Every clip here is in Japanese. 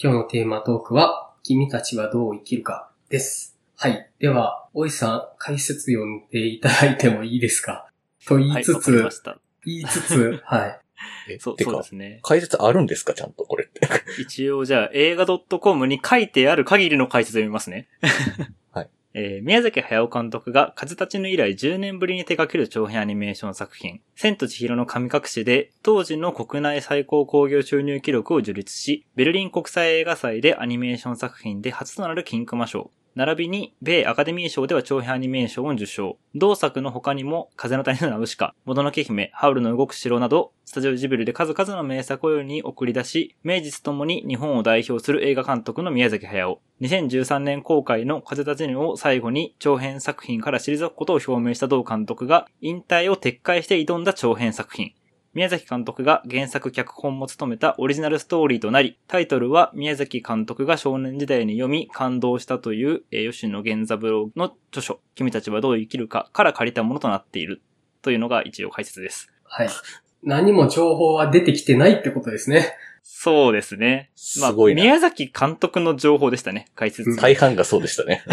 今日のテーマトークは、君たちはどう生きるかです。はい。では、おいさん、解説読んでいただいてもいいですか？と言はいい、つつ、わかりました。言いつつ、はい。そう、えてかそうで、すね。解説あるんですか？ちゃんとこれって。一応じゃあ映画 .com に書いてある限りの解説を読みますね。えー宮崎駿監督が風立ちぬ以来10年ぶりに手掛ける長編アニメーション作品、千と千尋の神隠しで当時の国内最高興行収入記録を樹立し、ベルリン国際映画祭でアニメーション作品で初となる金熊賞、並びに、米アカデミー賞では長編アニメーションを受賞。同作の他にも、風の谷のナウシカ、もののけ姫、ハウルの動く城など、スタジオジブリで数々の名作を世に送り出し、名実ともに日本を代表する映画監督の宮崎駿。2013年公開の風立ちぬを最後に長編作品から退くことを表明した同監督が、引退を撤回して挑んだ長編作品。宮崎監督が原作脚本も務めたオリジナルストーリーとなり、タイトルは宮崎監督が少年時代に読み感動したという、えー吉野源三郎の著書、君たちはどう生きるかから借りたものとなっているというのが一応解説です。はい。何も情報は出てきてないってことですね。そうですね。まあ、すごいな。宮崎監督の情報でしたね、解説。うん大半がそうでしたね。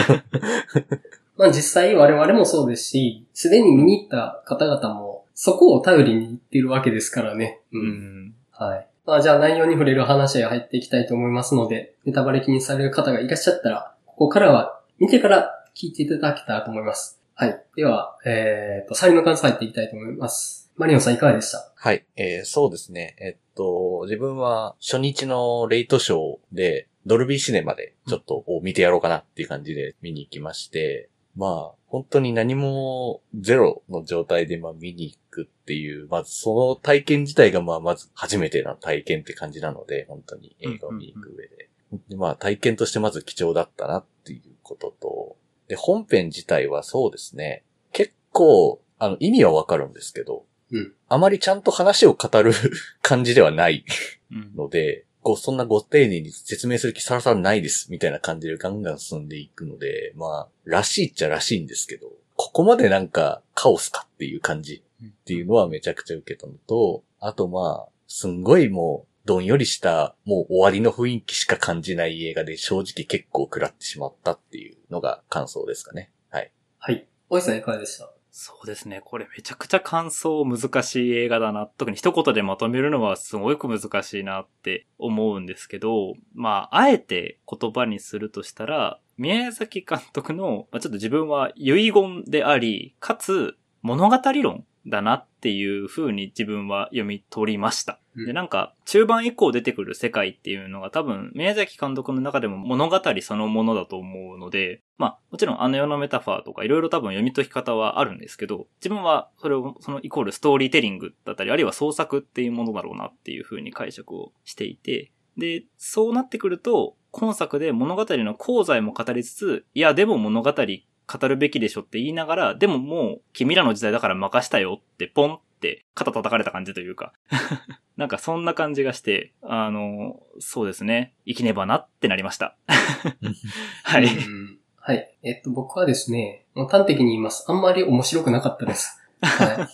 まあ実際我々もそうですし、すでに見に行った方々も、そこを頼りに行ってるわけですからね。う。うんん。はい。まあじゃあ内容に触れる話へ入っていきたいと思いますので、ネタバレ気にされる方がいらっしゃったら、ここからは見てから聞いていただけたらと思います。はい。では、えー、と、サリの感想入っていきたいと思います。マリオンさんいかがでした？はい。えーそうですね。えっと、自分は初日のレイトショーで、ドルビーシネマでちょっとお見てやろうかなっていう感じで見に行きまして、まあ、本当に何もゼロの状態でまあ見に行くっていう、まずその体験自体がまあまず初めての体験って感じなので、本当に映画を見に行く上で。でまあ体験としてまず貴重だったなっていうことと、で、本編自体はそうですね、結構、あの、意味はわかるんですけど、うんあまりちゃんと話を語る 感じではないうん。ので、こう、そんなご丁寧に説明する気さらさらないです、みたいな感じでガンガン進んでいくので、まあ、らしいっちゃらしいんですけど、ここまでなんかカオスかっていう感じっていうのはめちゃくちゃ受けたのと、あとまあ、すんごいもう、どんよりした、もう終わりの雰囲気しか感じない映画で正直結構食らってしまったっていうのが感想ですかね。はい。はい。おいさんいかがでした？そうですね。これめちゃくちゃ感想難しい映画だな。特に一言でまとめるのはすごく難しいなって思うんですけど、まあ、あえて言葉にするとしたら、宮崎監督の、まあ、ちょっと自分は遺言であり、かつ物語論だなっていう風に自分は読み取りました。うんで、なんか、中盤以降出てくる世界っていうのが多分、宮崎監督の中でも物語そのものだと思うので、まあ、もちろんあの世のメタファーとかいろいろ多分読み解き方はあるんですけど、自分はそれを、そのイコールストーリーテリングだったり、あるいは創作っていうものだろうなっていう風に解釈をしていて、で、そうなってくると、今作で物語の功罪も語りつつ、いや、でも物語語るべきでしょって言いながら、でももう、君らの時代だから任したよって、ポンって肩叩かれた感じというか、なんかそんな感じがして、あの、そうですね、生きねばなってなりました。はい。うんはい。えっと、僕はですね、もう端的に言います。あんまり面白くなかったです。は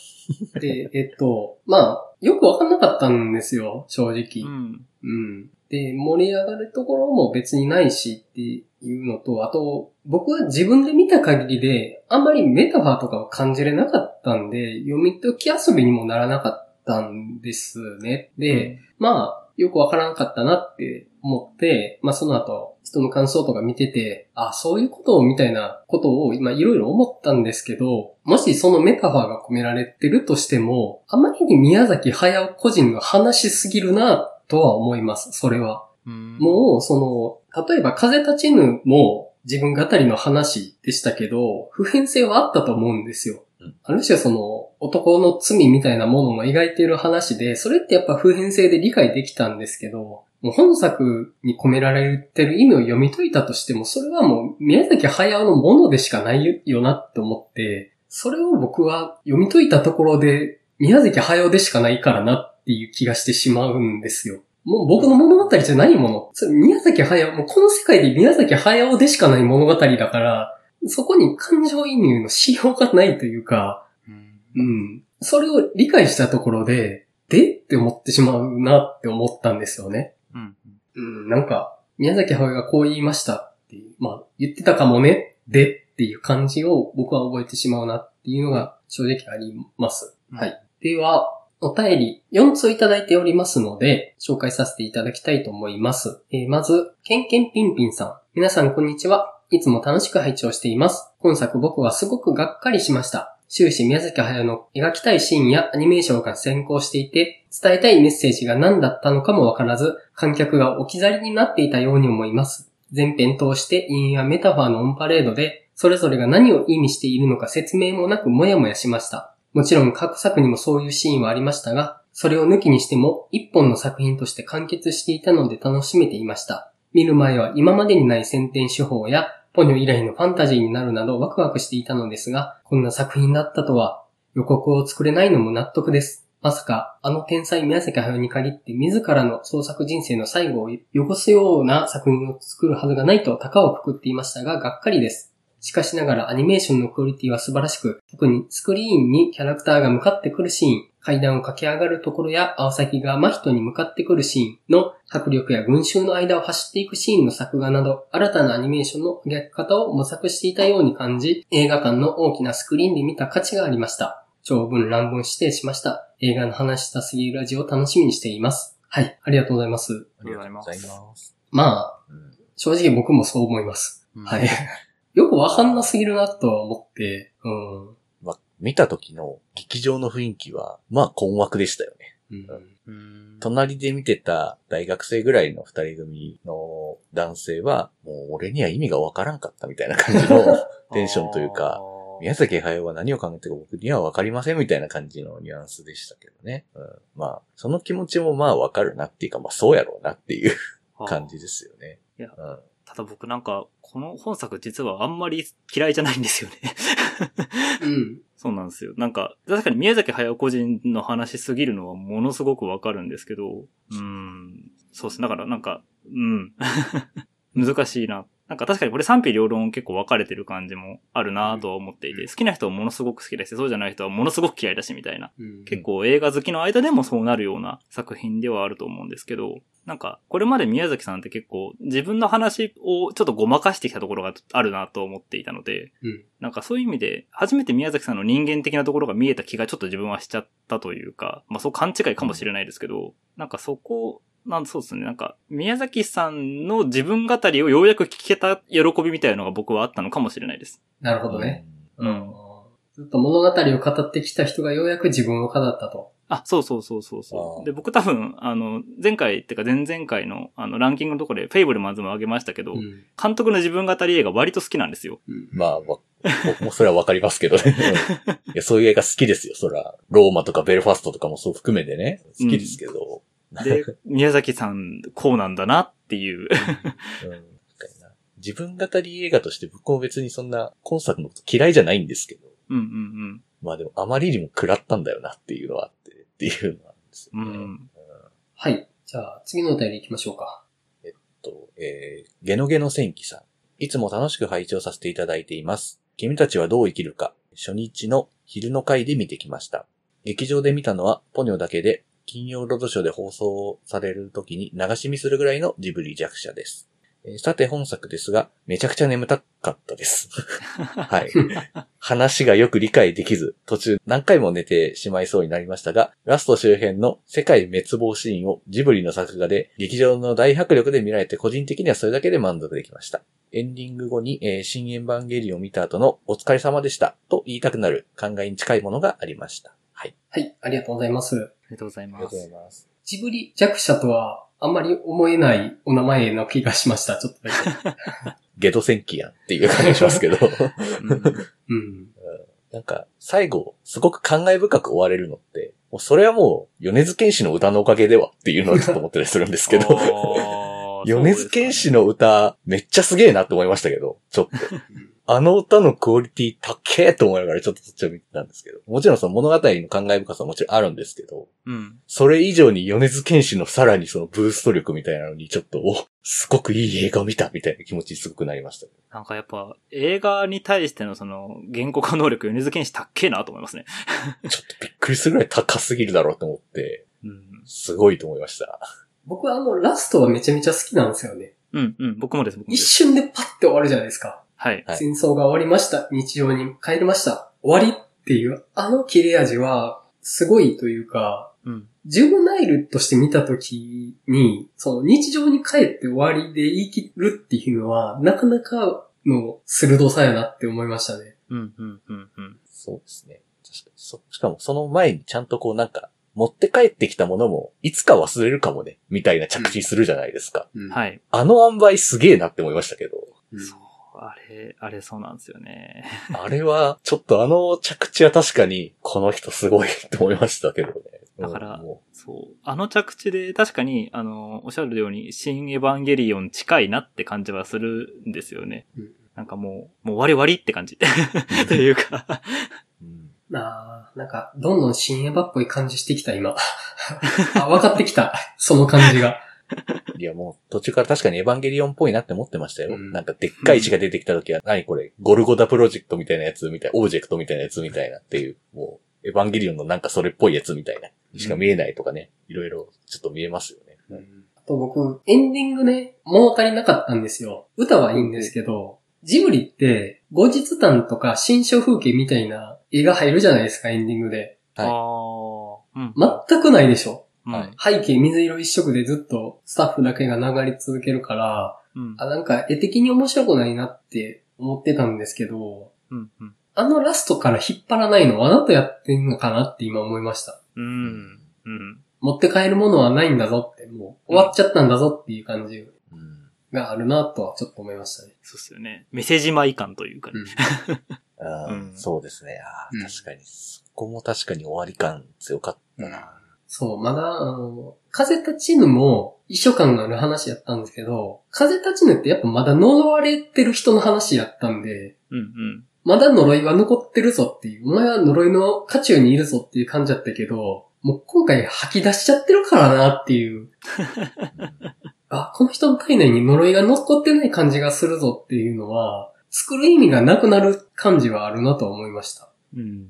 い。で、えっと、まあ、よくわかんなかったんですよ、正直。うん。うん。で、盛り上がるところも別にないしっていうのと、あと、僕は自分で見た限りで、あんまりメタファーとかを感じれなかったんで、読み解き遊びにもならなかったんですね。で、まあ、よくわからなかったなって思って、まあその後、人の感想とか見てて、あ、そういうことをみたいなことを今いろいろ思ったんですけど、もしそのメタファーが込められてるとしても、あまりに宮崎駿個人の話しすぎるなとは思います、それは。うんもう、その、例えば風立ちぬも自分語りの話でしたけど、普遍性はあったと思うんですようん。ある種その、男の罪みたいなものも描いている話で、それってやっぱ普遍性で理解できたんですけど、もう本作に込められてる意味を読み解いたとしても、それはもう宮崎駿のものでしかないよなって思って、それを僕は読み解いたところで、宮崎駿でしかないからなっていう気がしてしまうんですよ。もう僕の物語じゃないもの。それ宮崎駿、もうこの世界で宮崎駿でしかない物語だから、そこに感情移入のしようがないというか、うんうん。それを理解したところで、でって思ってしまうなって思ったんですよね。うん。うん、なんか、宮崎駿がこう言いましたっていう、まあ、言ってたかもね、でっていう感じを僕は覚えてしまうなっていうのが正直あります。はい。では、お便り4ついただいておりますので、紹介させていただきたいと思います。えーまず、ケンケンピンピンさん。皆さんこんにちは。いつも楽しく拝聴しています。今作僕はすごくがっかりしました。終始宮崎駿の描きたいシーンやアニメーションが先行していて、伝えたいメッセージが何だったのかもわからず、観客が置き去りになっていたように思います。全編通して陰やメタファーのオンパレードで、それぞれが何を意味しているのか説明もなくもやもやしました。もちろん各作にもそういうシーンはありましたが、それを抜きにしても一本の作品として完結していたので楽しめていました。見る前は今までにない先天手法やポニョ以来のファンタジーになるなどワクワクしていたのですが、こんな作品だったとは予告を作れないのも納得です。まさか、あの天才宮崎駿に限って自らの創作人生の最後を汚すような作品を作るはずがないと高をくくっていましたが、がっかりです。しかしながらアニメーションのクオリティは素晴らしく、特にスクリーンにキャラクターが向かってくるシーン、階段を駆け上がるところや青崎が真人に向かってくるシーンの迫力や群衆の間を走っていくシーンの作画など、新たなアニメーションの描き方を模索していたように感じ、映画館の大きなスクリーンで見た価値がありました。長文乱文指定しました。映画の話したすぎるラジオを楽しみにしています。はい、ありがとうございます。ありがとうございます。まあ、うん正直僕もそう思います。うんはい。よくわかんなすぎるなとは思って、うん。まあ、見た時の劇場の雰囲気は、まあ困惑でしたよね。うんうん隣で見てた大学生ぐらいの二人組の男性は、もう俺には意味がわからんかったみたいな感じの テンションというか、宮崎駿は何を考えてるか僕にはわかりませんみたいな感じのニュアンスでしたけどね。うん、まあ、その気持ちもまあわかるなっていうか、まあそうやろうなっていう感じですよね。いやうん、ただ僕なんか、この本作実はあんまり嫌いじゃないんですよね。うん。そうなんですよ。なんか、確かに宮崎駿個人の話すぎるのはものすごくわかるんですけど、うーん、そうです。だからなんか、うん。難しいな。なんか確かにこれ賛否両論結構分かれてる感じもあるなとは思っていて、好きな人はものすごく好きだし、そうじゃない人はものすごく嫌いだしみたいな。うん結構映画好きの間でもそうなるような作品ではあると思うんですけど、なんか、これまで宮崎さんって結構自分の話をちょっとごまかしてきたところがあるなと思っていたので、うん。なんかそういう意味で、初めて宮崎さんの人間的なところが見えた気がちょっと自分はしちゃったというか、まあそう勘違いかもしれないですけど、なんかそこ、なんそうですね、なんか、宮崎さんの自分語りをようやく聞けた喜びみたいなのが僕はあったのかもしれないです。なるほどね。ううんん。ずっと物語を語ってきた人がようやく自分を語ったと。あ、そうそうそうそうそう。で、僕多分、あの、前回っていうか前々回の、あの、ランキングのところで、フェイブルマンズも上げましたけど、うん。監督の自分語り映画割と好きなんですよ。うんまあ、わ 僕もそれはわかりますけどね。う んいやそういう映画好きですよ、そら。ローマとかベルファストとかもそう含めてね。好きですけど。で、宮崎さん、こうなんだなっていう。うん自分語り映画として僕も別にそんな今作のこと嫌いじゃないんですけど。うんうんまあでもあまりにも食らったんだよなっていうのはあって、っていうのはあるんですうん。うよね。ん。はい。じゃあ、次のお便り行きましょうか。と、えー、ゲノゲノ戦記さん。いつも楽しく拝聴させていただいています。君たちはどう生きるか、初日の昼の回で見てきました。劇場で見たのはポニョだけで、金曜ロードショーで放送される時に流し見するぐらいのジブリ弱者です。えーさて本作ですが、めちゃくちゃ眠たかったです。はい。話がよく理解できず、途中何回も寝てしまいそうになりましたが、ラスト周辺の世界滅亡シーンをジブリの作画で劇場の大迫力で見られて個人的にはそれだけで満足できました。エンディング後に、えー新エヴァンゲリオンを見た後のお疲れ様でしたと言いたくなる考えに近いものがありました。はい。はい、ありがとうございます。ありがとうございます。ます。ジブリ弱者とは、あんまり思えないお名前の気がしました。ちょっとだけ。ゲド戦記やんっていう感じしますけど。うんうん。なんか、最後、すごく感慨深く終われるのって、もうそれはもう、米津玄師の歌のおかげではっていうのをちょっと思ったりするんですけど、米津玄師の歌、めっちゃすげえなって思いましたけど、ちょっと。あの歌のクオリティ高えと思いながらちょっとそっちを見てたんですけど、もちろんその物語の感慨深さはもちろんあるんですけど、うん。それ以上に米津玄師のさらにそのブースト力みたいなのにちょっと、お、すごくいい映画を見たみたいな気持ちにすごくなりました。なんかやっぱ、映画に対してのその、原告能力、米津玄師高えなと思いますね。ちょっとびっくりするぐらい高すぎるだろうと思って、うん。すごいと思いました。僕はあの、ラストはめちゃめちゃ好きなんですよね。うんうん。僕もです、僕もで一す。瞬でパッて終わるじゃないですか。はい。はい戦争が終わりました。日常に帰りました。終わりっていう、あの切れ味は、すごいというか、うん。ジュブナイルとして見たときに、その日常に帰って終わりで言い切るっていうのは、なかなかの鋭さやなって思いましたね。うんうんうんうん。そうですね。確かにそしかもその前にちゃんとこうなんか、持って帰ってきたものも、いつか忘れるかもね、みたいな着地するじゃないですか。うんはい。あの塩梅すげえなって思いましたけど。うんそう。あれ、あれそうなんですよね。あれは、ちょっとあの着地は確かに、この人すごいって思いましたけどね。だからそう。あの着地で確かに、あの、おっしゃるように、新エヴァンゲリオン近いなって感じはするんですよね。うんなんかもう、もう終わり終わりって感じ。というか、ううんあーなんか、どんどん新エヴァっぽい感じしてきた、今。あ、分かってきた。その感じが。いやもう途中から確かにエヴァンゲリオンっぽいなって思ってましたよ。うんなんかでっかい石が出てきた時は、何これ、ゴルゴダプロジェクトみたいなやつみたいな、オブジェクトみたいなやつみたいなっていう、もう、エヴァンゲリオンのなんかそれっぽいやつみたいな、しか見えないとかね、いろいろちょっと見えますよね。あと僕、エンディングね、物足りなかったんですよ。歌はいいんですけど、ジブリって、後日談とか新象風景みたいな絵が入るじゃないですか、エンディングで。はいああ、うん。全くないでしょ。うんはい背景水色一色でずっとスタッフだけが流れ続けるから、うん。あ、なんか絵的に面白くないなって思ってたんですけど、うん。うん。あのラストから引っ張らないのわざとやってんのかなって今思いました。うん。うん。持って帰るものはないんだぞって、もう終わっちゃったんだぞっていう感じうんがあるなとはちょっと思いましたね。そうっすよね。メッセージ舞感というかね。うんそうですね。あ確かに、そこも確かに終わり感強かったな。そう、まだ、あの、風立ちぬも一緒感がある話やったんですけど、風立ちぬってやっぱまだ呪われてる人の話やったんで、うんうん。まだ呪いは残ってるぞっていう、お前は呪いの渦中にいるぞっていう感じだったけど、もう今回吐き出しちゃってるからなっていう、あ、この人の体内に呪いが残ってない感じがするぞっていうのは、作る意味がなくなる感じはあるなと思いました。うん。うん。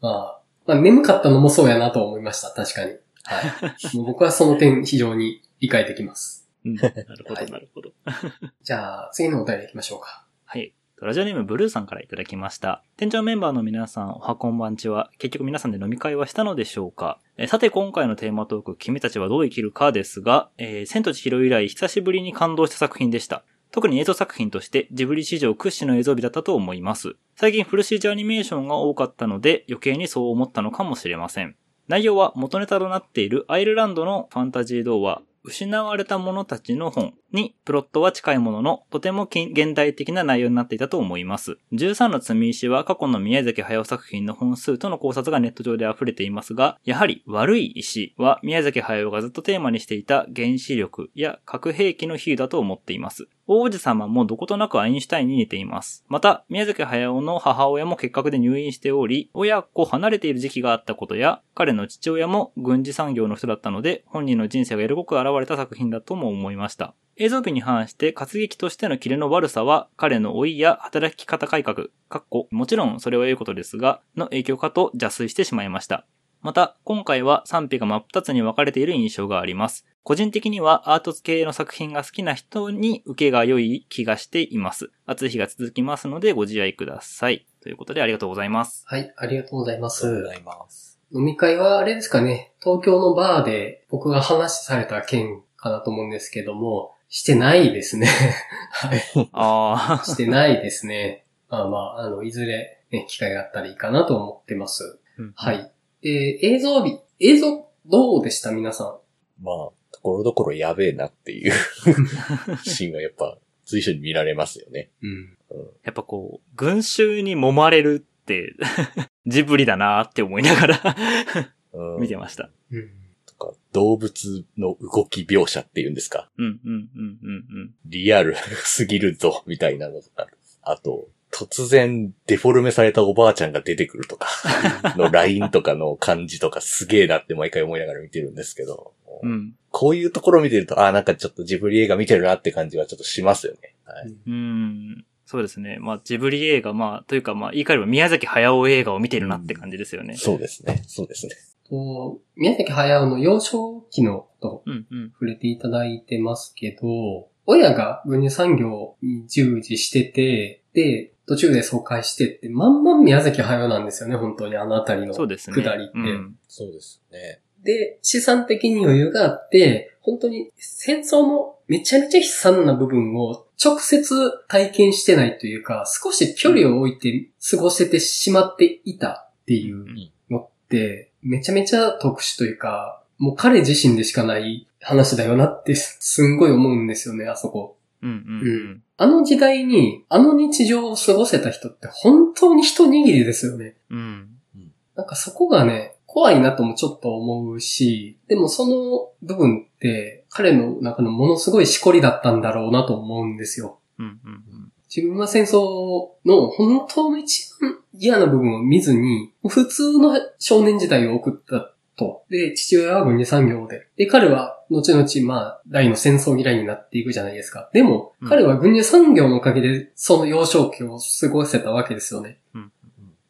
まあ、まあ、眠かったのもそうやなと思いました、確かに。はい。もう僕はその点非常に理解できます。うんなるほど、はいなるほど。じゃあ、次のお便り行きましょうか。はい。ラジオネームブルーさんからいただきました。店長メンバーの皆さん、おはこんばんちは。結局皆さんで飲み会はしたのでしょうか？えーさて今回のテーマトーク、君たちはどう生きるかですが、えー、千と千尋以来久しぶりに感動した作品でした。特に映像作品としてジブリ史上屈指の映像美だったと思います。最近フル CG アニメーションが多かったので余計にそう思ったのかもしれません。内容は元ネタとなっているアイルランドのファンタジー童話、失われた者たちの本にプロットは近いものの、とても現代的な内容になっていたと思います。13の積み石は過去の宮崎駿作品の本数との考察がネット上で溢れていますが、やはり悪い石は宮崎駿がずっとテーマにしていた原子力や核兵器の比喩だと思っています。王子様もどことなくアインシュタインに似ています。また、宮崎駿の母親も結核で入院しており、親子離れている時期があったことや、彼の父親も軍事産業の人だったので、本人の人生が色濃く現れた作品だとも思いました。映像美に反して活劇としてのキレの悪さは彼の老いや働き方改革、かっこもちろんそれは良いことですが、の影響かと邪推してしまいました。また、今回は賛否が真っ二つに分かれている印象があります。個人的にはアート系の作品が好きな人に受けが良い気がしています。暑い日が続きますのでご自愛ください。ということでありがとうございます。はい、ありがとうございまありがとうごすざ。います。飲み会はあれですかね、東京のバーで僕が話された件かなと思うんですけども、してないですね。はい。あ してないですね。まあまあ、あの、いずれ、ね、機会があったらいいかなと思ってます。ー。は。い。で、映像美、映像どうでした？皆さん。まあ、ところどころやべえなっていう シーンがやっぱ随所に見られますよね。うん。やっぱこう、群衆に揉まれるって、ジブリだなーって思いながらうん見てました。うん。とか、動物の動き描写っていうんですか？うん、うん、うん、うん、うん。リアルすぎるぞ、みたいなのとか。あと、突然デフォルメされたおばあちゃんが出てくるとか、のラインとかの感じとかすげえなって毎回思いながら見てるんですけど、うん。こういうところ見てると、ああ、なんかちょっとジブリ映画見てるなって感じはちょっとしますよね。はい。うん。そうですね。まあ、ジブリ映画、まあ、というか、まあ、言い換えれば宮崎駿映画を見てるなって感じですよね。そうですね。そうですね。と、宮崎駿の幼少期のことうん、うん。触れていただいてますけど、親が軍需産業に従事してて、で、途中で疎開してって、まんまん宮崎駿なんですよね、本当にあのあたりのそうですね。下りって。うんそうですね。で、資産的に余裕があって、本当に戦争のめちゃめちゃ悲惨な部分を直接体験してないというか、少し距離を置いて過ごせてしまっていたっていうのって、めちゃめちゃ特殊というか、もう彼自身でしかない話だよなってすんごい思うんですよね、あそこ。うんうんあの時代に、あの日常を過ごせた人って本当に一握りですよね。うん。うん。なんかそこがね、怖いなともちょっと思うし、でもその部分って彼の中のものすごいしこりだったんだろうなと思うんですよ。うんうん自分は戦争の本当の一番嫌な部分を見ずに、普通の少年時代を送ったと。で、父親は軍事産業で。で、彼は後々、まあ、大の戦争嫌いになっていくじゃないですか。でもう、ん彼は軍事産業のおかげで、その幼少期を過ごせたわけですよね。うん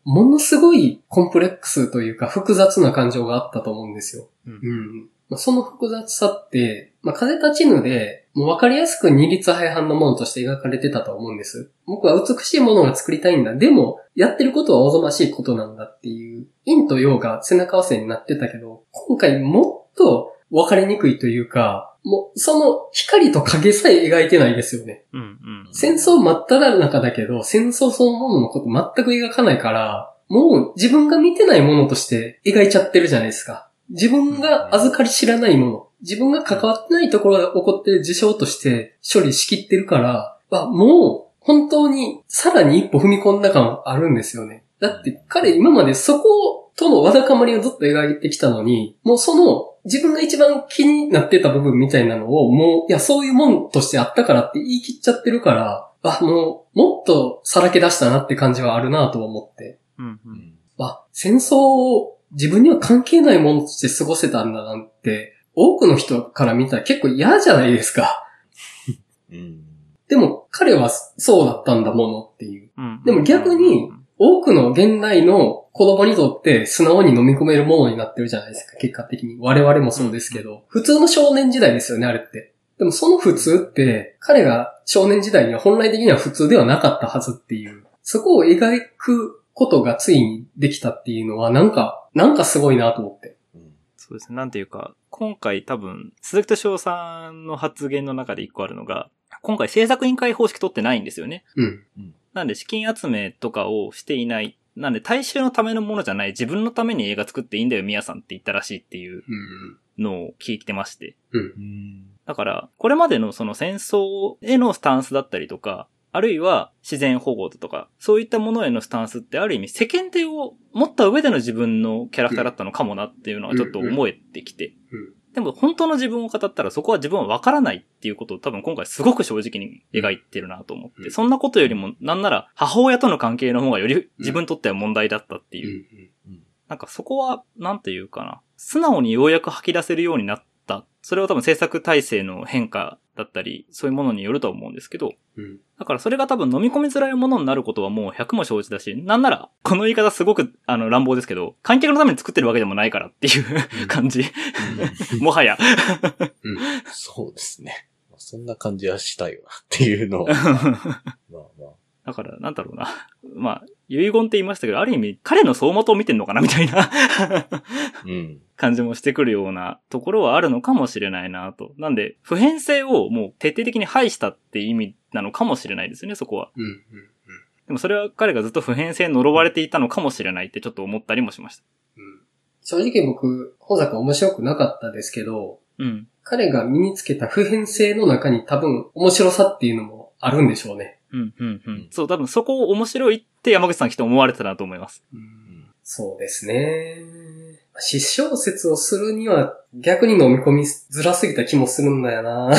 ものすごいコンプレックスというか複雑な感情があったと思うんですよ。うんうん。まあ、その複雑さって、まあ、風立ちぬで、もう分かりやすく二律背反のものとして描かれてたと思うんです。僕は美しいものが作りたいんだ。でも、やってることはおぞましいことなんだっていう、陰と陽が背中合わせになってたけど、今回もっと分かりにくいというか、もう、その光と影さえ描いてないですよね。うんうん。戦争真っ只中だけど、戦争そのもののこと全く描かないから、もう自分が見てないものとして描いちゃってるじゃないですか。自分が預かり知らないもの、自分が関わってないところが起こってる事象として処理しきってるから、あ、もう本当にさらに一歩踏み込んだ感あるんですよね。だって彼今までそことのわだかまりをずっと描いてきたのに、もうその自分が一番気になってた部分みたいなのをもう、いや、そういうもんとしてあったからって言い切っちゃってるから、あ、もう、もっとさらけ出したなって感じはあるなと思って。うんう。うんん。あ、戦争を自分には関係ないものとして過ごせたんだなんて、多くの人から見たら結構嫌じゃないですか。うん。でも彼はそうだったんだものっていう。うん。でも逆に多くの現代の子供にとって素直に飲み込めるものになってるじゃないですか、結果的に。我々もそうですけど。普通の少年時代ですよね、あれって。でもその普通って、彼が少年時代には本来的には普通ではなかったはずっていう。そこを描くことがついにできたっていうのは、なんか、なんかすごいなと思って。うんそうですね。なんていうか、今回多分、鈴木敏夫さんの発言の中で一個あるのが、今回制作委員会方式取ってないんですよね。うん。なんで資金集めとかをしていない。なんで大衆のためのものじゃない、自分のために映画作っていいんだよ、ミヤさんって言ったらしいっていううん。のを聞いてまして。うん。うん。だから、これまでのその戦争へのスタンスだったりとか、あるいは自然保護だとか、そういったものへのスタンスってある意味世間体を持った上での自分のキャラクターだったのかもなっていうのはちょっと思えてきてうん。でも本当の自分を語ったらそこは自分はわからないっていうことを多分今回すごく正直に描いてるなと思って、うんそんなことよりもなんなら母親との関係の方がより自分にとっては問題だったっていううん。なんかそこは、なんていうかな。素直にようやく吐き出せるようになった。それは多分制作体制の変化だったり、そういうものによると思うんですけど、うん。だからそれが多分飲み込みづらいものになることはもう100も承知だし、なんなら、この言い方すごく、あの、乱暴ですけど、観客のために作ってるわけでもないからっていう感じ。もはや。そうですね。まあそんな感じはしたよなっていうのは。まあまあ。だから、なんだろうな。まあ、遺言って言いましたけど、ある意味、彼の走馬灯を見てんのかなみたいなうん。感じもしてくるようなところはあるのかもしれないなと。なんで、普遍性をもう徹底的に排したって意味なのかもしれないですよね、そこは。うん。うん。でもそれは彼がずっと普遍性に呪われていたのかもしれないってちょっと思ったりもしました。うん正直僕、本作面白くなかったですけど、うん。彼が身につけた普遍性の中に多分面白さっていうのもあるんでしょうね。うん、うん、うん。そう、多分そこを面白いって山口さんきっと思われてたなと思います。そうですね。失笑説をするには逆に飲み込みづらすぎた気もするんだよな。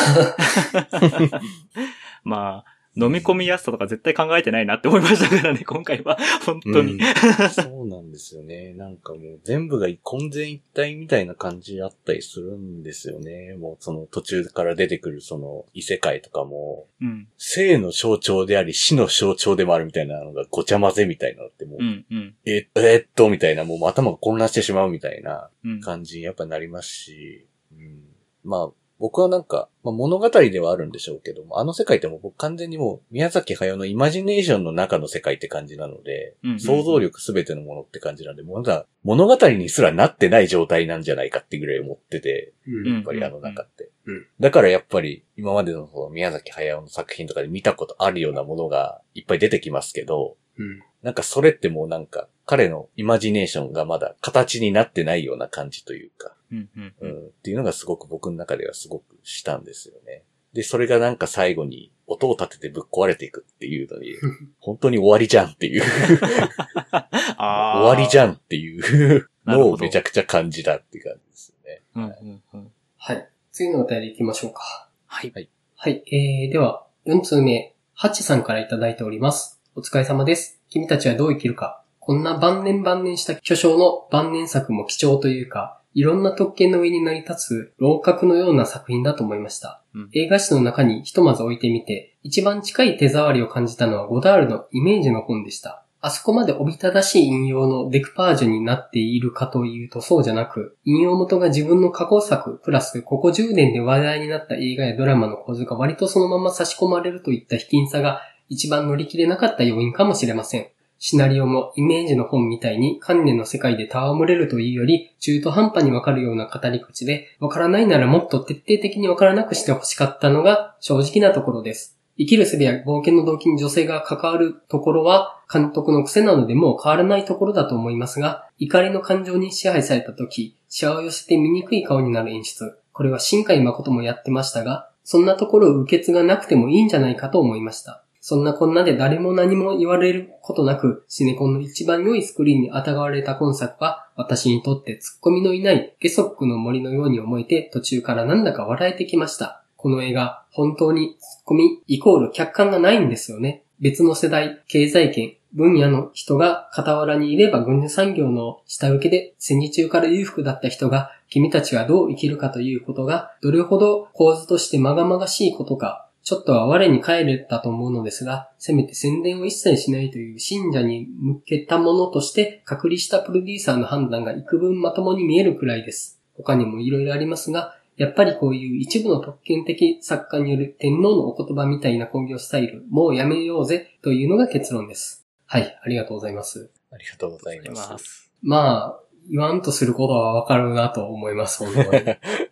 まあ、飲み込みやすさとか絶対考えてないなって思いましたからね、今回は。本当に。うん そうなんですよね。なんかもう全部が混然一体みたいな感じあったりするんですよね。もうその途中から出てくるその異世界とかも、うん、生の象徴であり死の象徴でもあるみたいなのがごちゃ混ぜみたいなのってもう、うん、うん、え、えっと、みたいな、もう頭が混乱してしまうみたいなうん。感じにやっぱなりますし、うん、まあ、僕はなんか、まあ、物語ではあるんでしょうけども、あの世界ってもう僕完全にもう宮崎駿のイマジネーションの中の世界って感じなので、うんうん想像力すべてのものって感じなんで、もうまだ物語にすらなってない状態なんじゃないかってぐらい思ってて、うん。やっぱりあの中って。うん。だからやっぱり今までのその宮崎駿の作品とかで見たことあるようなものがいっぱい出てきますけど、うん。なんかそれってもうなんか彼のイマジネーションがまだ形になってないような感じというか、うんうんうん、っていうのがすごく僕の中ではすごくしたんですよね。で、それがなんか最後に音を立ててぶっ壊れていくっていうのに、本当に終わりじゃんっていう、あ終わりじゃゃんっていう のをめちゃくちゃ感じたって感じですよね。うんうんうん。はい。次のお便り行きましょうか。はい。はい。えー、では、4通目、ハチさんからいただいております。お疲れ様です。君たちはどう生きるか。こんな晩年晩年した巨匠の晩年作も貴重というか、いろんな特権の上に成り立つ楼閣のような作品だと思いました。うん映画史の中にひとまず置いてみて、一番近い手触りを感じたのはゴダールのイメージの本でした。あそこまでおびただしい引用のデクパージュになっているかというとそうじゃなく、引用元が自分の過去作、プラスここ10年で話題になった映画やドラマの構図が割とそのまま差し込まれるといった卑近さが一番乗り切れなかった要因かもしれません。シナリオもイメージの本みたいに観念の世界で戯れるというより中途半端にわかるような語り口で、わからないならもっと徹底的にわからなくしてほしかったのが正直なところです。生きる術や冒険の動機に女性が関わるところは監督の癖なのでもう変わらないところだと思いますが、怒りの感情に支配された時、シワを寄せて醜い顔になる演出。これは新海誠もやってましたが、そんなところを受け継がなくてもいいんじゃないかと思いました。そんなこんなで誰も何も言われることなく、シネコンの一番良いスクリーンにあたがわれた今作は、私にとってツッコミのいないゲソックの森のように思えて途中からなんだか笑えてきました。この映画、本当にツッコミイコール客観がないんですよね。別の世代、経済圏、分野の人が傍らにいれば軍需産業の下請けで戦時中から裕福だった人が君たちはどう生きるかということがどれほど構図としてまがまがしいことかちょっとは我に返れたと思うのですが、せめて宣伝を一切しないという信者に向けたものとして隔離したプロデューサーの判断が幾分まともに見えるくらいです。他にも色々ありますが、やっぱりこういう一部の特権的作家による天皇のお言葉みたいな工業スタイル、もうやめようぜというのが結論です。はい、ありがとうございます。ありがとうござい。ます。まあ、言わんとすることはわかるなと思います、本当に。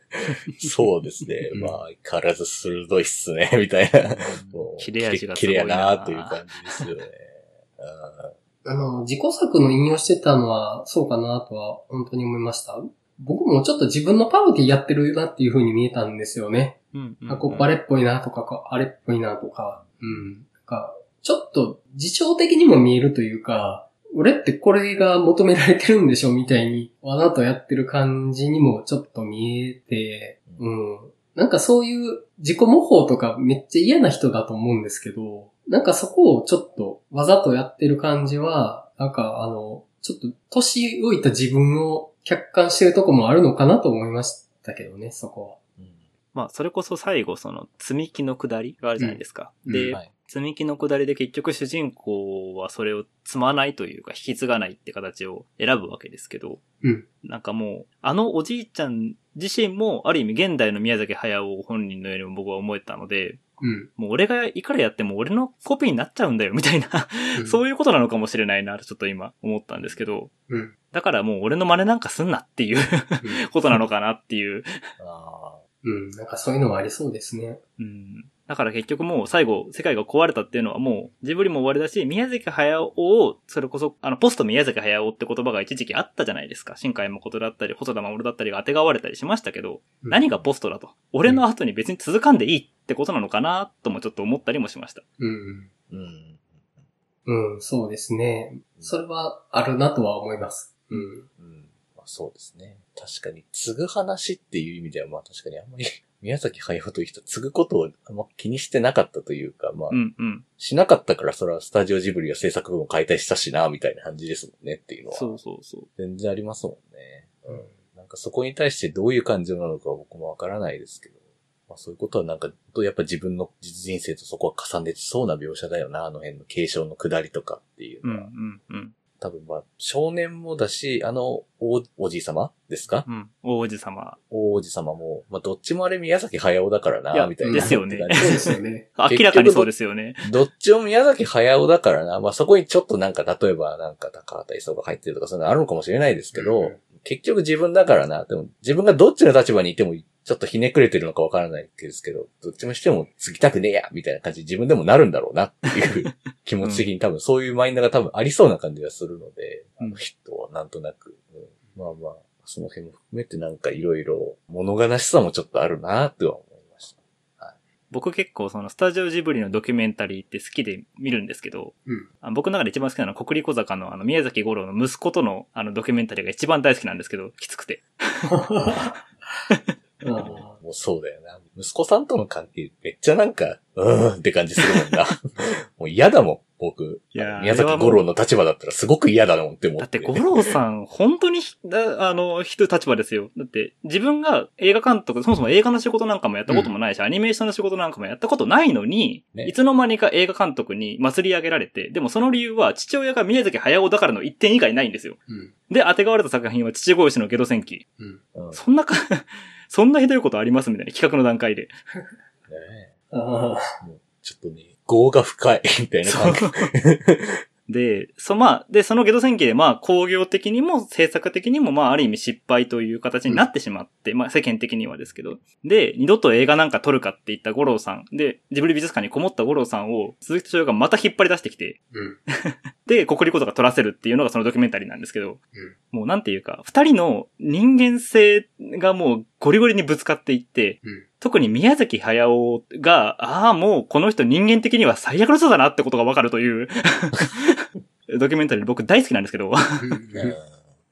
そうですね。うんまあ、変わらず鋭いっすね、みたいな。切れ味がすごいなやなという感じですよね。あの、自己作の引用してたのはそうかなとは本当に思いました。僕もちょっと自分のパロディやってるなっていう風に見えたんですよね。うんうんあ、こっぱれっぽいなとかか、あれっぽいなとか、うん。なんか、ちょっと自重的にも見えるというか、俺ってこれが求められてるんでしょみたいに、わざとやってる感じにもちょっと見えて、うん。なんかそういう自己模倣とかめっちゃ嫌な人だと思うんですけど、なんかそこをちょっとわざとやってる感じは、なんかあの、ちょっと年老いた自分を客観してるとこもあるのかなと思いましたけどね、そこは。うんまあ、それこそ最後、その、積み木の下りがあるじゃないですか。で、うんうんはい積み木の下りで結局主人公はそれを積まないというか、引き継がないって形を選ぶわけですけど、うんなんかもう、あのおじいちゃん自身も、ある意味現代の宮崎駿本人のようにも僕は思えたので、うん。もう俺がいくらやっても俺のコピーになっちゃうんだよ、みたいな、そういうことなのかもしれないな、とちょっと今思ったんですけど、うん。だからもう俺の真似なんかすんなっていう ことなのかなっていう。あうん。なんかそういうのはありそうですね。うん。だから結局もう最後、世界が壊れたっていうのはもう、ジブリも終わりだし、宮崎駿を、それこそ、あの、ポスト宮崎駿って言葉が一時期あったじゃないですか。新海誠だったり、細田守だったりが当てがわれたりしましたけど、うん何がポストだと。俺の後に別に続かんでいいってことなのかなともちょっと思ったりもしました。うん。ーうん。うん、そうですね。それはあるなとは思います。うん。うん。まあ、そうですね。確かに、継ぐ話っていう意味では、まあ確かにあんまり、宮崎駿という人は継ぐことをあんま気にしてなかったというか、まあ、うんうん。しなかったからそれはスタジオジブリが制作部も解体したしな、みたいな感じですもんねっていうのは。そうそうそう。全然ありますもんね。うん。なんかそこに対してどういう感情なのかは僕もわからないですけど。まあそういうことはなんか、やっぱ自分の実人生とそこは重ねてそうな描写だよな、あの辺の継承の下りとかっていううんうのは。んうん。多分まあ、少年もだし、あの、お、おじい様ですか？うん。大王子様。大王子様も、まあ、どっちもあれ宮崎駿だからな、みたいな。ですよね よね。明らかにそうですよね。どっちも宮崎駿だからな。まあ、そこにちょっとなんか、例えばなんか高畑勲が入ってるとかそういうのあるのかもしれないですけど、うん結局自分だからな。でも、自分がどっちの立場にいても、ちょっとひねくれてるのかわからないですけど、どっちもしても継ぎたくねえや、みたいな感じで自分でもなるんだろうなっていう 気持ち的に多分そういうマインドが多分ありそうな感じがするので、うんあの人はなんとなく、うんまあまあ、その辺も含めてなんかいろいろ物悲しさもちょっとあるなっては思いました。僕結構そのスタジオジブリのドキュメンタリーって好きで見るんですけど、うんあ僕の中で一番好きなのは国立小坂のあの宮崎五郎の息子とのあのドキュメンタリーが一番大好きなんですけど、きつくて。うんもうそうだよな。息子さんとの関係めっちゃなんか、うーんって感じするもんな。もう嫌だもん、僕。いやー宮崎五郎の立場だったらすごく嫌だもんって思っ。だってて五郎さん、本当にひ、だあの、ひどい立場ですよ。だって、自分が映画監督、そもそも映画の仕事なんかもやったこともないし、アニメーションの仕事なんかもやったことないのに、ねいつの間にか映画監督に祭り上げられて、でもその理由は父親が宮崎駿だからの一点以外ないんですよ。うんで、当てがわれた作品は父越しのゲド戦記。うんうんそんなか、そんなひどいことありますみたいな企画の段階で。ねあちょっとね、業が深い、みたいな感覚。で、そ、まあ、で、そのゲド戦記で、まあ、工業的にも制作的にも、まあ、ある意味失敗という形になってしまって、まあ、世間的にはですけど。で、二度と映画なんか撮るかって言った五郎さん。で、ジブリ美術館にこもった五郎さんを、鈴木敏夫がまた引っ張り出してきて、うん。で、国立ことが撮らせるっていうのがそのドキュメンタリーなんですけど、もうなんていうか、二人の人間性がもうゴリゴリにぶつかっていって、うん特に宮崎駿が、ああ、もうこの人人間的には最悪の人だなってことがわかるという、ドキュメンタリー僕大好きなんですけど、うん。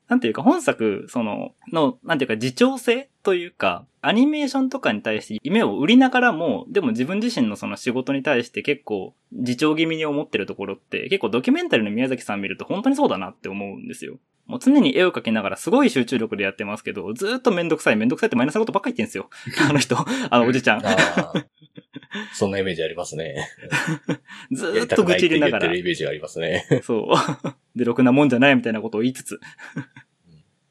なんていうか本作、その、の、なんていうか自重性というか、アニメーションとかに対して夢を売りながらも、でも自分自身のその仕事に対して結構自重気味に思ってるところって、結構ドキュメンタリーの宮崎さん見ると本当にそうだなって思うんですよ。もう常に絵を描きながらすごい集中力でやってますけど、ずーっとめんどくさいめんどくさいってマイナスなことばっかり言ってんですよ。あの人、あのおじちゃん。そんなイメージありますね。ずったと愚痴りながらってるイ。メージがありますね。そう。で、ろくなもんじゃないみたいなことを言いつつ。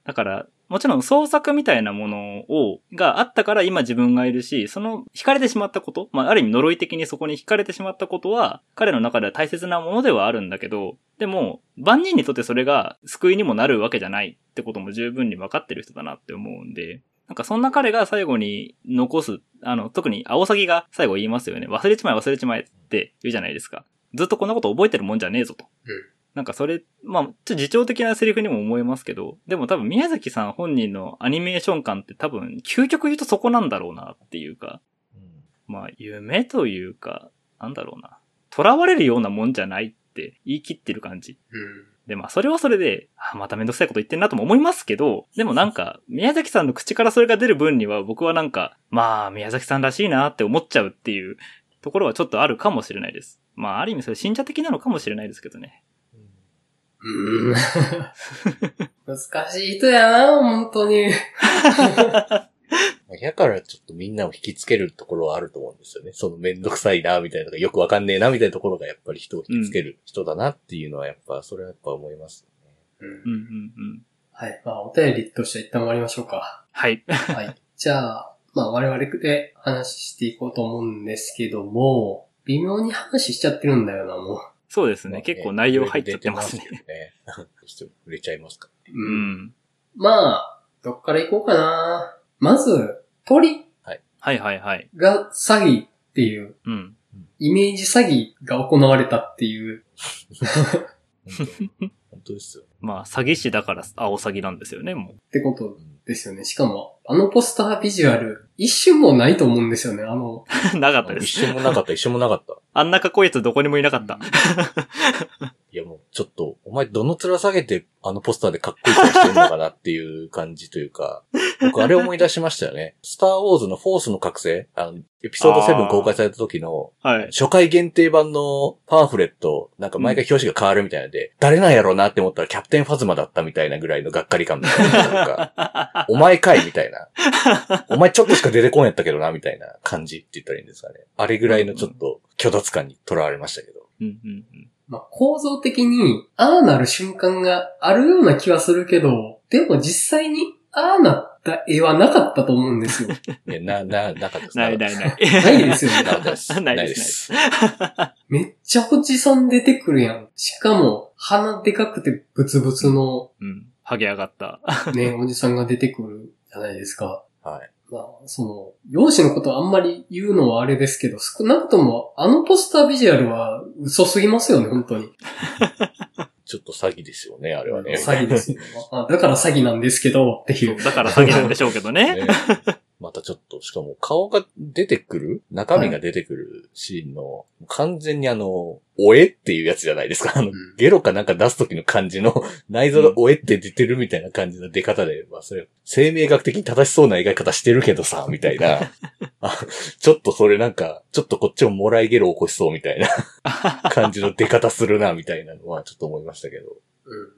だから、もちろん創作みたいなものを、があったから今自分がいるし、その惹かれてしまったこと、まあある意味呪い的にそこに惹かれてしまったことは、彼の中では大切なものではあるんだけど、でも、万人にとってそれが救いにもなるわけじゃないってことも十分に分かってる人だなって思うんで、なんかそんな彼が最後に残す、あの、特に青サギが最後言いますよね。忘れちまえ忘れちまえって言うじゃないですか。ずっとこんなこと覚えてるもんじゃねえぞと。うんなんかそれ、まあ、ちょっと自重的なセリフにも思えますけど、でも多分宮崎さん本人のアニメーション感って多分、究極言うとそこなんだろうなっていうか、まあ、夢というか、なんだろうな。囚われるようなもんじゃないって言い切ってる感じ。うんで、まあ、それはそれで、あまためんどくさいこと言ってんなとも思いますけど、でもなんか、宮崎さんの口からそれが出る分には、僕はなんか、まあ、宮崎さんらしいなって思っちゃうっていうところはちょっとあるかもしれないです。まあ、ある意味それ信者的なのかもしれないですけどね。うん難しい人やな、本当に。やからちょっとみんなを引きつけるところはあると思うんですよね。そのめんどくさいな、みたいなのがよくわかんねえな、みたいなところがやっぱり人を引きつける人だなっていうのはやっぱ、それはやっぱ思いますよね。うんうんうんうん。はい。まあ、お便りとしては一旦終わりましょうか。はい。はい。じゃあ、まあ、我々で話していこうと思うんですけども、微妙に話しちゃってるんだよな、もそうですね。まあ結構内容入っちゃってますね。出すよね。どうしても触れちゃいますかう。うんん。まあ、どっから行こうかな。まず、鳥はいはいはい。が詐欺っていう、うん。イメージ詐欺が行われたっていう、本当に 本当ですよ。まあ、詐欺師だから青詐欺なんですよね、もってことですよね。しかも、あのポスタービジュアル、一瞬もないと思うんですよね。あの、う。なかったで一す。瞬もなかった、一瞬もなかった。あんなかっこいいやつどこにもいなかった。いやもう、ちょっと、お前どの面下げてあのポスターでかっこいい顔してるのかなっていう感じというか、僕あれ思い出しましたよね。スターウォーズのフォースの覚醒あの、エピソード7公開された時の、はい。初回限定版のパンフレット、なんか毎回表紙が変わるみたいなので、誰なんやろうなって思ったらキャプテンファズマだったみたいなぐらいのがっかり感みたいな。なんかお前かいみたいな。お前ちょっとしか出てこんやったけどなみたいな感じって言ったらいいんですかね。あれぐらいのちょっと虚脱感にとらわれましたけど。うんうんうん。まあ、構造的に、ああなる瞬間があるような気はするけど、でも実際に、ああなった絵はなかったと思うんですよ。いや、な、な、なかったです。ないないない。ないですよね。なかったです。ないでですす。めっちゃおじさん出てくるやん。しかも、鼻でかくてブツブツのうん。ハゲ上がった。ね、おじさんが出てくるじゃないですか。はい。まあ、その、容姿のことはあんまり言うのはあれですけど、少なくとも、あのポスタービジュアルは嘘すぎますよね、本当に。ちょっと詐欺ですよね、あれはね。詐欺ですよ。あだから詐欺なんですけど、っていう。だから詐欺なんでしょうけどね。ねまたちょっと、しかも顔が出てくる？中身が出てくるシーンの、完全にあの、おえっていうやつじゃないですか。あの、ん。ゲロかなんか出す時の感じの、内臓がおえって出てるみたいな感じの出方で、まあそれ、生命学的に正しそうな描き方してるけどさ、みたいな。あ、ちょっとそれなんか、ちょっとこっちももらいゲロ起こしそうみたいな。感じの出方するな、みたいなのはちょっと思いましたけど。うん。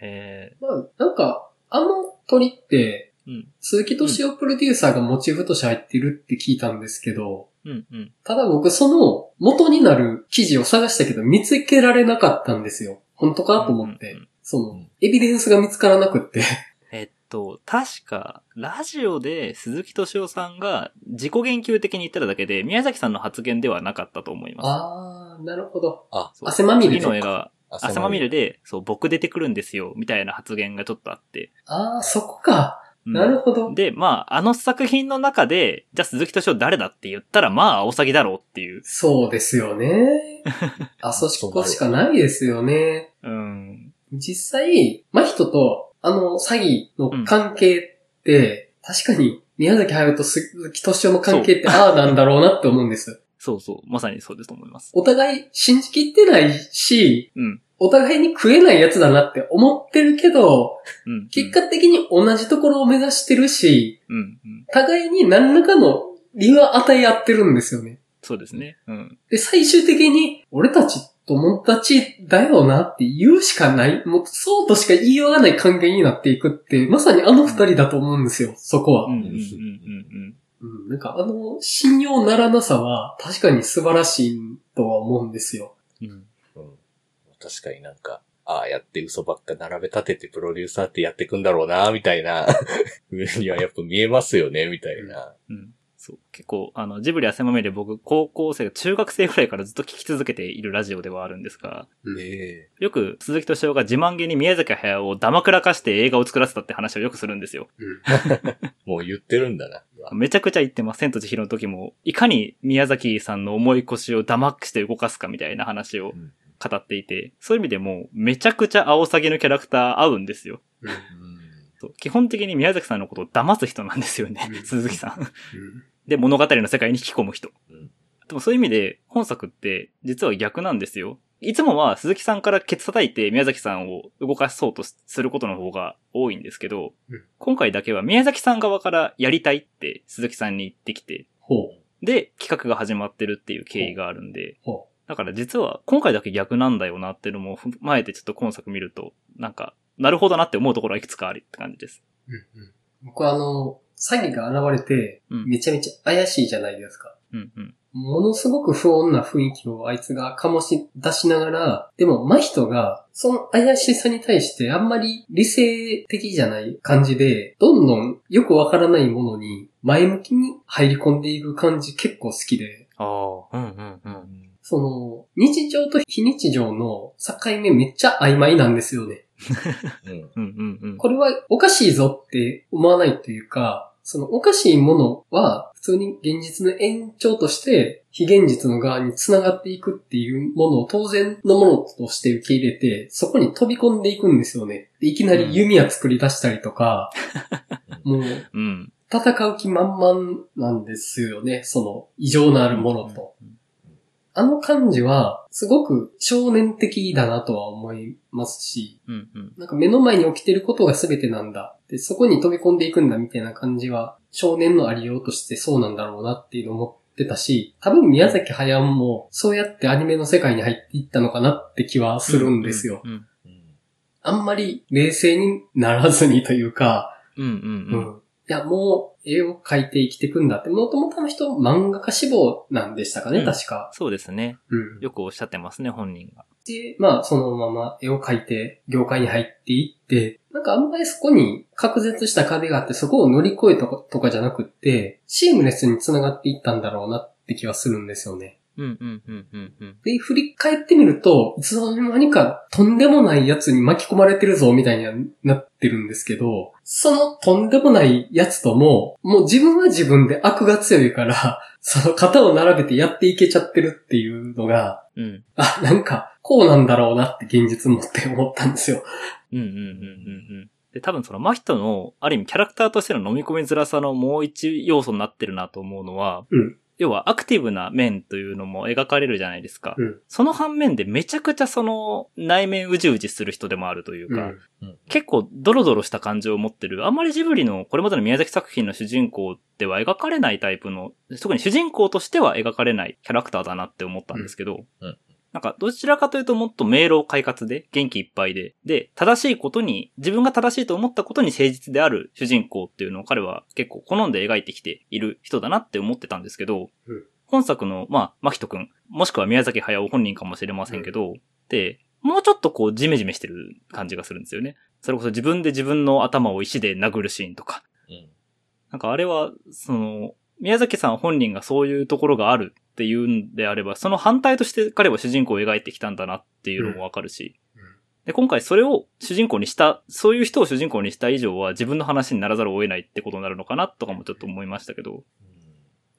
えまあ、なんか、あの鳥って、ーうん。鈴木敏夫プロデューサーがモチーフとして入ってるって聞いたんですけど、うんうん。ただ僕その元になる記事を探したけど見つけられなかったんですよ。本当かと思って。うんうんうんその、エビデンスが見つからなくって。えっと、確か、ラジオで鈴木敏夫さんが自己言及的に言ってただけで、宮崎さんの発言ではなかったと思います。あー、なるほど。あ、そう汗まみれ次の映画、汗汗まみれで、そう、僕出てくるんですよ、みたいな発言がちょっとあって。あー、そこか。うんなるほど。で、まあ、あの作品の中で、じゃあ鈴木敏夫誰だって言ったら、まあ、青サギだろうっていう。そうですよね。あそしこしかないですよね。うん。実際、真人と、あの、詐欺の関係って、確かに、宮崎駿と鈴木敏夫の関係って、ああなんだろうなって思うんです。そうそう。まさにそうですと思います。お互い信じきってないし、うん。お互いに食えないやつだなって思ってるけど、うん。結果的に同じところを目指してるし、うん。うん。互いに何らかの理由を与え合ってるんですよね。そうですね。うん。で、最終的に、俺たち友達だよなって言うしかない、もうそうとしか言いようがない関係になっていくって、まさにあの二人だと思うんですよ、そこは。うん。うん。うん。うん。うん、なんかあの、信用ならなさは確かに素晴らしいとは思うんですよ。うん。うん。確かになんか、ああやって嘘ばっか並べ立ててプロデューサーってやっていくんだろうな、みたいな、風にはやっぱ見えますよね、みたいな。うん。そう。結構、あの、ジブリ汗まみれ僕、高校生、中学生くらいからずっと聞き続けているラジオではあるんですが、うんえよく鈴木敏夫が自慢げに宮崎駿をダマくらかして映画を作らせたって話をよくするんですよ。え もう言ってるんだな。めちゃくちゃ言ってます。千と千尋の時も、いかに宮崎さんの重い腰をダマくして動かすかみたいな話をうん語っていて、そういう意味でも、めちゃくちゃ青サギのキャラクター合うんですよ。うん基本的に宮崎さんのことを騙す人なんですよねう。ん鈴木さん。うんで、物語の世界に引き込む人。うんでもそういう意味で、本作って実は逆なんですよ。いつもは鈴木さんからケツ叩いて宮崎さんを動かそうとすることの方が多いんですけど、うん今回だけは宮崎さん側からやりたいって鈴木さんに言ってきて。で、企画が始まってるっていう経緯があるんで、ほだから実は今回だけ逆なんだよなっていうのも踏まえてちょっと今作見ると、なんか、なるほどなって思うところはいくつかあるって感じです。う。うんうん僕はあの、詐欺が現れて、うん。めちゃめちゃ怪しいじゃないですか。うんうん。ものすごく不穏な雰囲気をあいつが醸し出しながら、でも真人が、その怪しさに対してあんまり理性的じゃない感じで、どんどんよくわからないものに前向きに入り込んでいく感じ結構好きで、ああ、うんうんうん。その、日常と非日常の境目めっちゃ曖昧なんですよね。うんうんうんうん。これはおかしいぞって思わないというか、そのおかしいものは普通に現実の延長として非現実の側に繋がっていくっていうものを当然のものとして受け入れて、そこに飛び込んでいくんですよね。でいきなり弓矢作り出したりとか、もううん。戦う気満々なんですよね。その異常なるものと。あの感じはすごく少年的だなとは思いますし、うんうん。なんか目の前に起きてることが全てなんだ。で、そこに飛び込んでいくんだみたいな感じは、少年のありようとしてそうなんだろうなっていうのを思ってたし、多分宮崎駿もそうやってアニメの世界に入っていったのかなって気はするんですよ。うんうんあんまり冷静にならずにというか、うんうんううんん。いや、もう絵を描いて生きていくんだって、もともとの人漫画家志望なんでしたかね、うん確か。そうですね。うん。よくおっしゃってますね、本人が。で、まあ、そのまま絵を描いて、業界に入っていって、なんかあんまりそこに隔絶した壁があって、そこを乗り越えたとかじゃなくって、シームレスに繋がっていったんだろうなって気はするんですよね。うんうんうんうんうん。で、振り返ってみると、いつの間にかとんでもないやつに巻き込まれてるぞみたいにはなってるんですけど、そのとんでもないやつとも、もう自分は自分で悪が強いから、その肩を並べてやっていけちゃってるっていうのが、うん。あ、なんか、こうなんだろうなって現実もって思ったんですよ。うんうんうんうんうん。で、多分その真人の、ある意味キャラクターとしての飲み込みづらさのもう一要素になってるなと思うのは、うん要はアクティブな面というのも描かれるじゃないですか。うん。その反面でめちゃくちゃその内面うじうじする人でもあるというか、うん。結構ドロドロした感情を持ってる、あんまりジブリのこれまでの宮崎作品の主人公では描かれないタイプの、特に主人公としては描かれないキャラクターだなって思ったんですけど、うんうんなんかどちらかというともっと明朗快活で元気いっぱいで、で、正しいことに、自分が正しいと思ったことに誠実である主人公っていうのを彼は結構好んで描いてきている人だなって思ってたんですけど、うん本作の、まあ、マキトくん、もしくは宮崎駿本人かもしれませんけど、で、もうちょっとこうジメジメしてる感じがするんですよね。それこそ自分で自分の頭を石で殴るシーンとか。うん。なんかあれは、その、宮崎さん本人がそういうところがあるっていうんであれば、その反対として彼は主人公を描いてきたんだなっていうのもわかるし。うんで、今回それを主人公にした、そういう人を主人公にした以上は自分の話にならざるを得ないってことになるのかなとかもちょっと思いましたけど、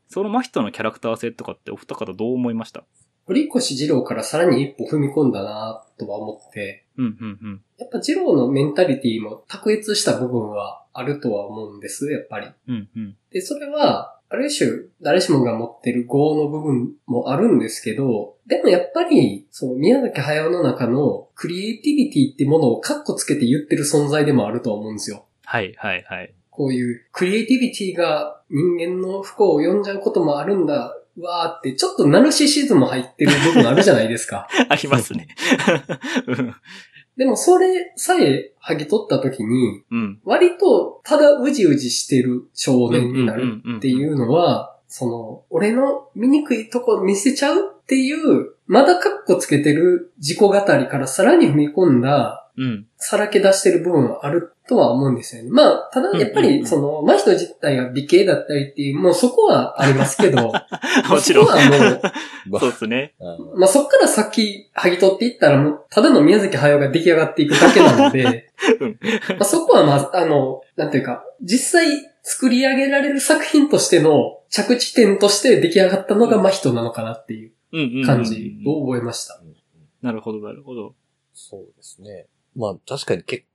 その真人のキャラクター性とかってお二方どう思いました？堀越二郎からさらに一歩踏み込んだなとは思って、うん、うん、うん。やっぱ二郎のメンタリティも卓越した部分はあるとは思うんです、やっぱり。うん、うん。で、それは、ある種、誰しもが持ってる業の部分もあるんですけど、でもやっぱり、その宮崎駿の中のクリエイティビティってものをカッコつけて言ってる存在でもあるとは思うんですよ。はい、はい、はい。こういうクリエイティビティが人間の不幸を呼んじゃうこともあるんだ、うわーって、ちょっとナルシシズム入ってる部分あるじゃないですか。ありますね。うんでもそれさえ剥ぎ取った時に、うん。割とただうじうじしてる少年になるっていうのは、その、俺の醜いとこ見せちゃうっていう、まだカッコつけてる自己語りからさらに踏み込んだ、うん。さらけ出してる部分はあるとは思うんですよね。まあ、ただやっぱり、その、真人自体が美形だったりっていう、もうそこはありますけど、もちろんそこはもう、ま そうですね。あまあそっから先、剥ぎ取っていったらもう、ただの宮崎駿が出来上がっていくだけなので、うんまあそこはまあ、あの、なんていうか、実際作り上げられる作品としての着地点として出来上がったのが真人なのかなっていう感じを覚えました。なるほど、なるほど。そうですね。まあ確かに結構、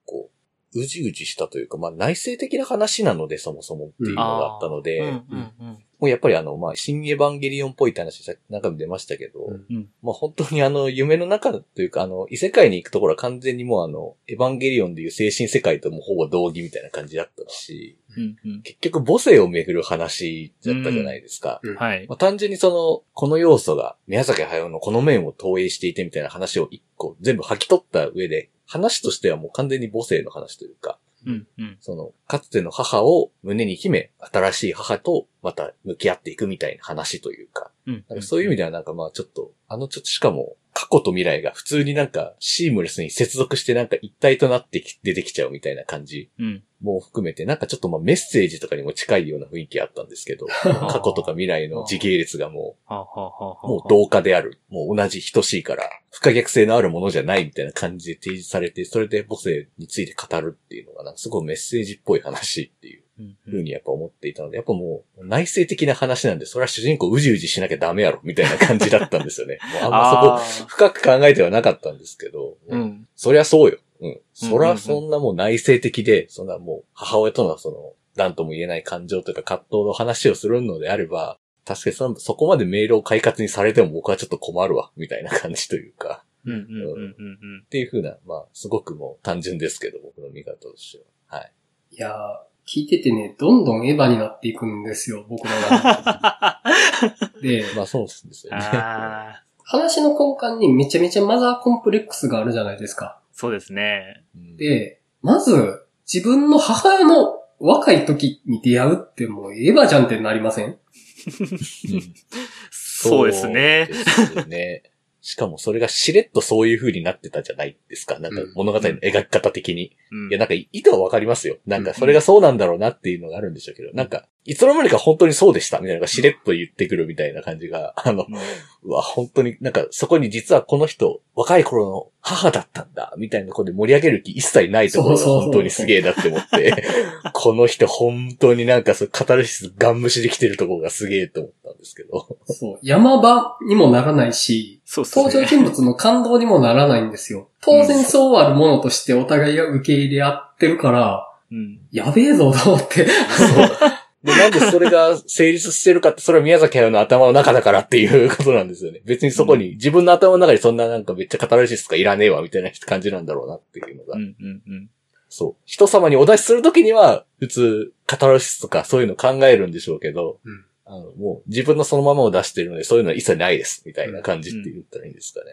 うじうじしたというか、まあ内省的な話なので、そもそもっていうのがあったので、うんうんうん。もうやっぱりあの、まあ、新エヴァンゲリオンっぽいって話、中で出ましたけど、うんうんまあ本当にあの、夢の中というか、あの、異世界に行くところは完全にもうあの、エヴァンゲリオンでいう精神世界ともほぼ同義みたいな感じだったし、うんうん結局母性をめぐる話だったじゃないですか。うんはい。まあ、単純にその、この要素が宮崎駿のこの面を投影していてみたいな話を一個全部吐き取った上で、話としてはもう完全に母性の話というか、うんうん。その、かつての母を胸に秘め、新しい母とまた向き合っていくみたいな話というか、うんなんかそういう意味ではなんかまあちょっと、あのちょっとしかも、過去と未来が普通になんかシームレスに接続してなんか一体となってき出てきちゃうみたいな感じうん。も含めて、なんかちょっとまあメッセージとかにも近いような雰囲気あったんですけど、過去とか未来の時系列がもう、もう同化である。もう同じ等しいから、不可逆性のあるものじゃないみたいな感じで提示されて、それで母性について語るっていうのが、なんかすごいメッセージっぽい話っていう。うんふうにやっぱ思っていたので、やっぱもう内省的な話なんで、それは主人公うじうじしなきゃダメやろ、みたいな感じだったんですよね。もうあんまそこあ深く考えてはなかったんですけど、ーうん。そりゃそうよ。うん。そりゃそんなもう内省的で、そんなもう母親とのその、何とも言えない感情というか葛藤の話をするのであれば、確かにそのそこまでメールを快活にされても僕はちょっと困るわ、みたいな感じというか。っていうふうな、まあ、すごくもう単純ですけど、僕の見方としては。はい。いやー、聞いててね、どんどんエヴァになっていくんですよ、僕の中で。で、まあそうですよね。ああ、話の根幹にめちゃめちゃマザーコンプレックスがあるじゃないですか。そうですね。うん、で、まず、自分の母親の若い時に出会うってもうエヴァじゃんってなりません？そうですね。そうですよね。しかもそれがしれっとそういう風になってたじゃないですか。なんか物語の描き方的に。うんいや、なんか意図はわかりますよ。なんかそれがそうなんだろうなっていうのがあるんでしょうけど、なんか、いつの間にか本当にそうでしたみたいなのがしれっと言ってくるみたいな感じが、あの、うんうわ、本当になんかそこに実はこの人、若い頃の母だったんだ、みたいなことで盛り上げる気一切ないところが本当にすげえなって思って、この人本当になんかそうカタルシスガン無視できてるところがすげえと思ったんですけど。そう。山場にもならないし、そうね。登場人物の感動にもならないんですよ。当然そうあるものとしてお互いが受け入れ合ってるから、うん。やべえぞと思って。で、なんでそれが成立してるかって、それは宮崎駿の頭の中だからっていうことなんですよね。別にそこに、自分の頭の中にそんななんかめっちゃカタルシスとかいらねえわみたいな感じなんだろうなっていうのが。うんうんうん。そう。人様にお出しするときには、普通、カタルシスとかそういうの考えるんでしょうけど、うんあの、もう自分のそのままを出してるので、そういうのは一切ないです、みたいな感じって言ったらいいんですかね。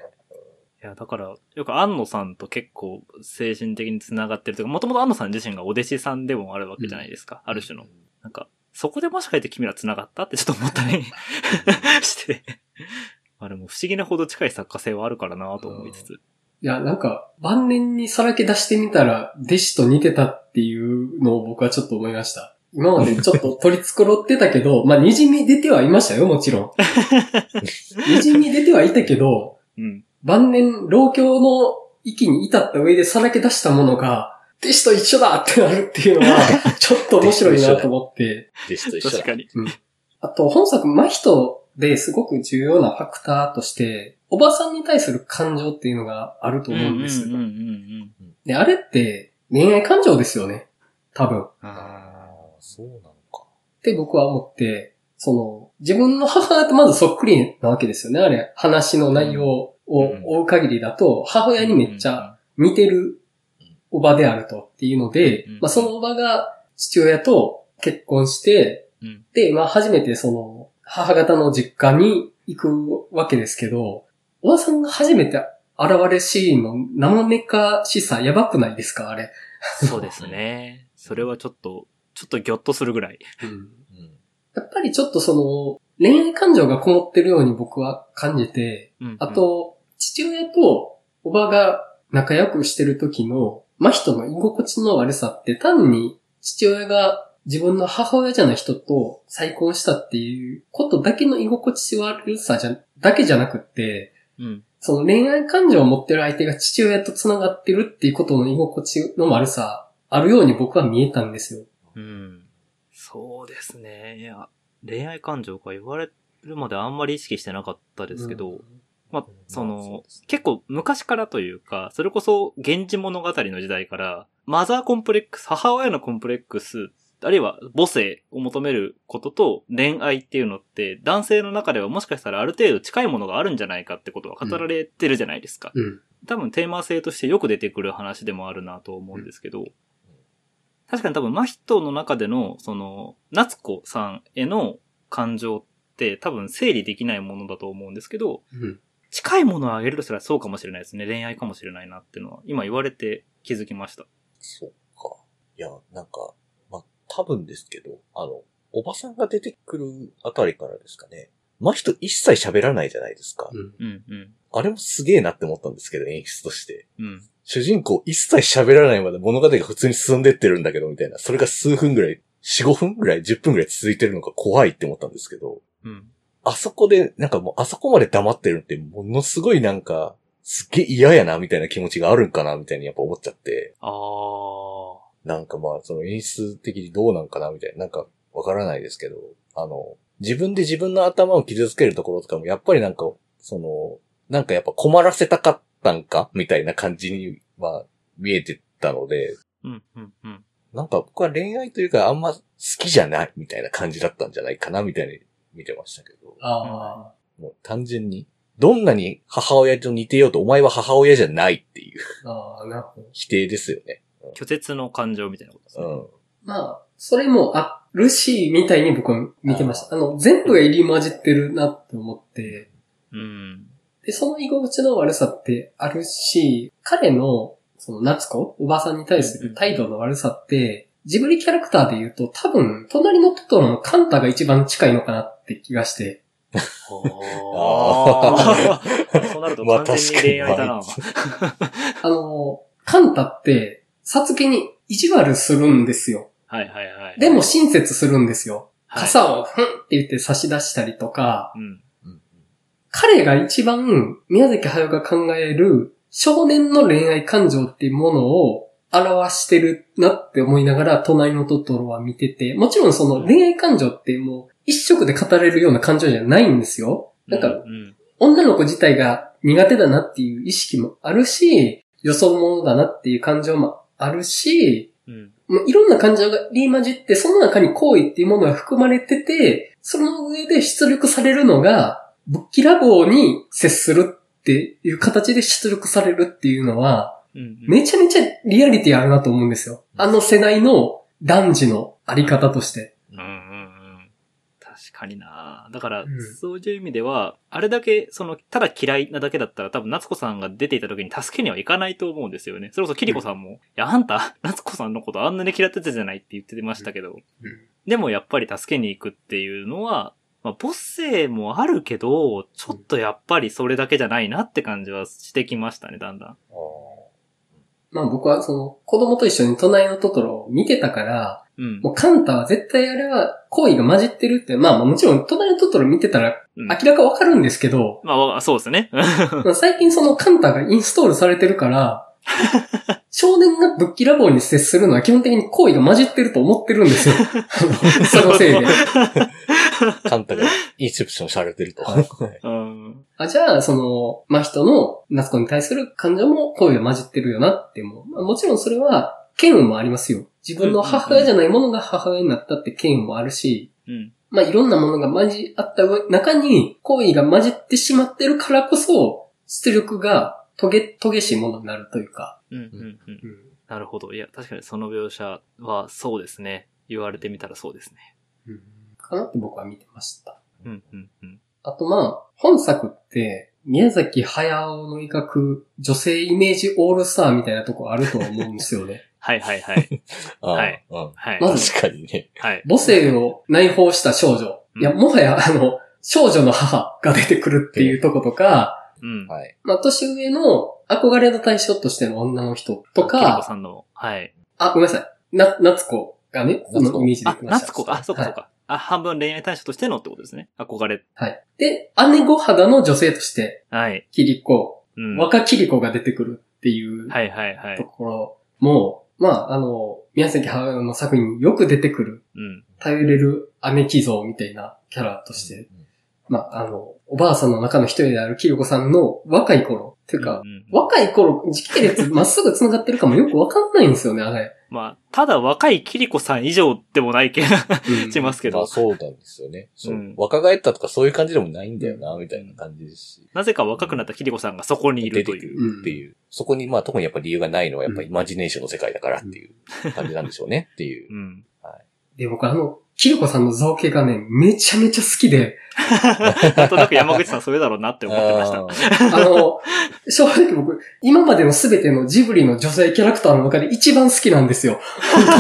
いや、だから、よく安野さんと結構精神的に繋がってるというか、もともと安野さん自身がお弟子さんでもあるわけじゃないですか。ある種の。なんか、そこでもしかして君ら繋がったってちょっと思ったり して。あれも不思議なほど近い作家性はあるからなと思いつつ。いや、なんか、晩年にさらけ出してみたら、弟子と似てたっていうのを僕はちょっと思いました。今までちょっと取り繕ってたけど、まあ、滲み出てはいましたよ、もちろん。滲み出てはいたけど、うん。晩年、老境の域に至った上でさらけ出したものが、弟子と一緒だってなるっていうのは、ちょっと面白いなと思って。弟子と一緒だ確かに。あと、本作、真人ですごく重要なファクターとして、おばさんに対する感情っていうのがあると思うんです。うんうんうんうん。で、あれって恋愛感情ですよね。多分。そうなのか。て僕は思って、その、自分の母親とまずそっくりなわけですよね。あれ、話の内容を追う限りだと、母親にめっちゃ似てるおばであるとっていうのでうん、まあそのおばが父親と結婚して、うんで、まあ初めてその、母方の実家に行くわけですけど、おばさんが初めて現れシーンの生めかしさやばくないですか？あれ。そうですね。それはちょっと、ちょっとギョッとするぐらい。うん。やっぱりちょっとその、恋愛感情がこもってるように僕は感じて、うんあ、と、父親とおばが仲良くしてる時の、真人の居心地の悪さって単に父親が自分の母親じゃない人と再婚したっていうことだけの居心地悪さじゃ、だけじゃなくって、うん。その恋愛感情を持ってる相手が父親と繋がってるっていうことの居心地の悪さ、あるように僕は見えたんですよ。うん。そうですね。いや、恋愛感情か言われるまであんまり意識してなかったですけど、まあ、そまあそうのですね、結構昔からというか、それこそ、源氏物語の時代から、マザーコンプレックス、母親のコンプレックス、あるいは母性を求めることと恋愛っていうのって、男性の中ではもしかしたらある程度近いものがあるんじゃないかってことは語られてるじゃないですか。うん。多分テーマ性としてよく出てくる話でもあるなと思うんですけど、確かに多分真人の中での、その、夏子さんへの感情って多分整理できないものだと思うんですけど、うん。近いものをあげるとしたらそうかもしれないですね。恋愛かもしれないなっていうのは、今言われて気づきました。そうか。いや、なんか、まあ、多分ですけど、あの、おばさんが出てくるあたりからですかね。真人一切喋らないじゃないですか。うん。あれもすげえなって思ったんですけど、演出として。うん。主人公一切喋らないまで物語が普通に進んでってるんだけど、みたいな。それが数分ぐらい、4、5分ぐらい、10分ぐらい続いてるのが怖いって思ったんですけど、うん。あそこで、なんかもうあそこまで黙ってるってものすごいなんか、すっげえ嫌やな、みたいな気持ちがあるんかな、みたいにやっぱ思っちゃって。あー。なんかまあ、その演出的にどうなんかな、みたいな。なんか、わからないですけど、あの、自分で自分の頭を傷つけるところとかも、やっぱりなんか、その、なんかやっぱ困らせたかったんかみたいな感じには見えてたので、うん、うん、うん。なんか僕は恋愛というかあんま好きじゃないみたいな感じだったんじゃないかなみたいに見てましたけど、ああ。もう単純に、どんなに母親と似てようとお前は母親じゃないっていうああ、なるほど。否定ですよね。拒絶の感情みたいなことですね。うん。まあ、それもあるし、みたいに僕は見てました。あの、全部が入り混じってるなって思って、うん。で、その居心地の悪さってあるし、彼の、その夏子、おばさんに対する態度の悪さって、ジブリキャラクターで言うと、多分、隣のトトロのカンタが一番近いのかなって気がして。あー そうなるとまあ完全に恋愛だな。あの、カンタって、サツケに意地悪するんですよ。はいはいはい。でも親切するんですよ。はい、傘をふんって言って差し出したりとか、彼が一番宮崎駿が考える少年の恋愛感情っていうものを表してるなって思いながら隣のトトロは見てて、もちろんその恋愛感情ってもう一色で語れるような感情じゃないんですよ。なんかうん。女の子自体が苦手だなっていう意識もあるし、予想者だなっていう感情もあるし、うん。もういろんな感情が入り混じって、その中に行為っていうものが含まれてて、その上で出力されるのが、ぶっきらぼうに接するっていう形で出力されるっていうのは、うん。めちゃめちゃリアリティあるなと思うんですよ。あの世代の男児のあり方として。かにな。だから、うん。そういう意味では、あれだけ、その、ただ嫌いなだけだったら多分夏子さんが出ていた時に助けにはいかないと思うんですよね。それこそキリコさんも、いや、あんた、夏子さんのことあんなに嫌ってたじゃないって言ってましたけど、でもやっぱり助けに行くっていうのは、まあ、母性もあるけど、ちょっとやっぱりそれだけじゃないなって感じはしてきましたね、だんだん。あまあ僕はその子供と一緒に隣のトトロを見てたから、うん。もうカンタは絶対あれは行為が混じってるって、まあもちろん隣のトトロ見てたらうん明らかわかるんですけど、まあわ、そうですね。ま あ最近そのカンタがインストールされてるから、少年がぶっきらぼうに接するのは基本的に行為が混じってると思ってるんですよ。そのせいで。あ。カンタがインセプションされてると。あじゃあ、その、真人の夏子に対する感情も行為が混じってるよなっても、まあ、もちろんそれは、嫌悪もありますよ。自分の母親じゃないものが母親になったって嫌悪もあるし、うん。まあいろんなものが混じあった上中に行為が混じってしまってるからこそ、出力がトゲ、トゲしいものになるというか。うん。うん。うん。うんなるほど。いや、確かにその描写はそうですね。言われてみたらそうですね。かなって僕は見てました。うん。うん。うん。あとまあ、本作って、宮崎駿の描く女性イメージオールスターみたいなとこあると思うんですよね。はいはいはい。はいうんはい。まず確かにね。はい。母性を内包した少女。いや、うんもはや、あの、少女の母が出てくるっていうとことか、うん。はい。まあ、年上の憧れの対象としての女の人とキリコか、さんの、はい。あ、ごめんなさい。な、夏子がね、そのイメージであき、ました。夏子か。あ、そうかそうか。あ、半分恋愛対象としてのってことですね。憧れ。はい。はい。で、姉御肌の女性として、はい。キリコ、うん。若キリコが出てくるっていうはいはいはい。ところも、まあ、あの、宮崎駿の作品によく出てくる、うん。頼れる姉貴像みたいなキャラとして、まあ、あの、おばあさんの中の一人であるキリコさんの若い頃、っていうか、うんうん若い頃、時系列まっすぐ繋がってるかもよくわかんないんですよね、あれ。まあ、ただ若いキリコさん以上でもない気が うんしますけど、まあそうなんですよね。そううん若返ったとかそういう感じでもないんだよな、みたいな感じですし。なぜか若くなったキリコさんがそこにいるという。出てくるっていう。そこにまあ特にやっぱ理由がないのはやっぱイマジネーションの世界だからっていう感じなんでしょうねっていう。うん。で、僕あの、キリコさんの造形がね、めちゃめちゃ好きで、なんとなく山口さんそういうだろうなって思ってました。あの、正直僕、今までのすべてのジブリの女性キャラクターの中で一番好きなんですよ。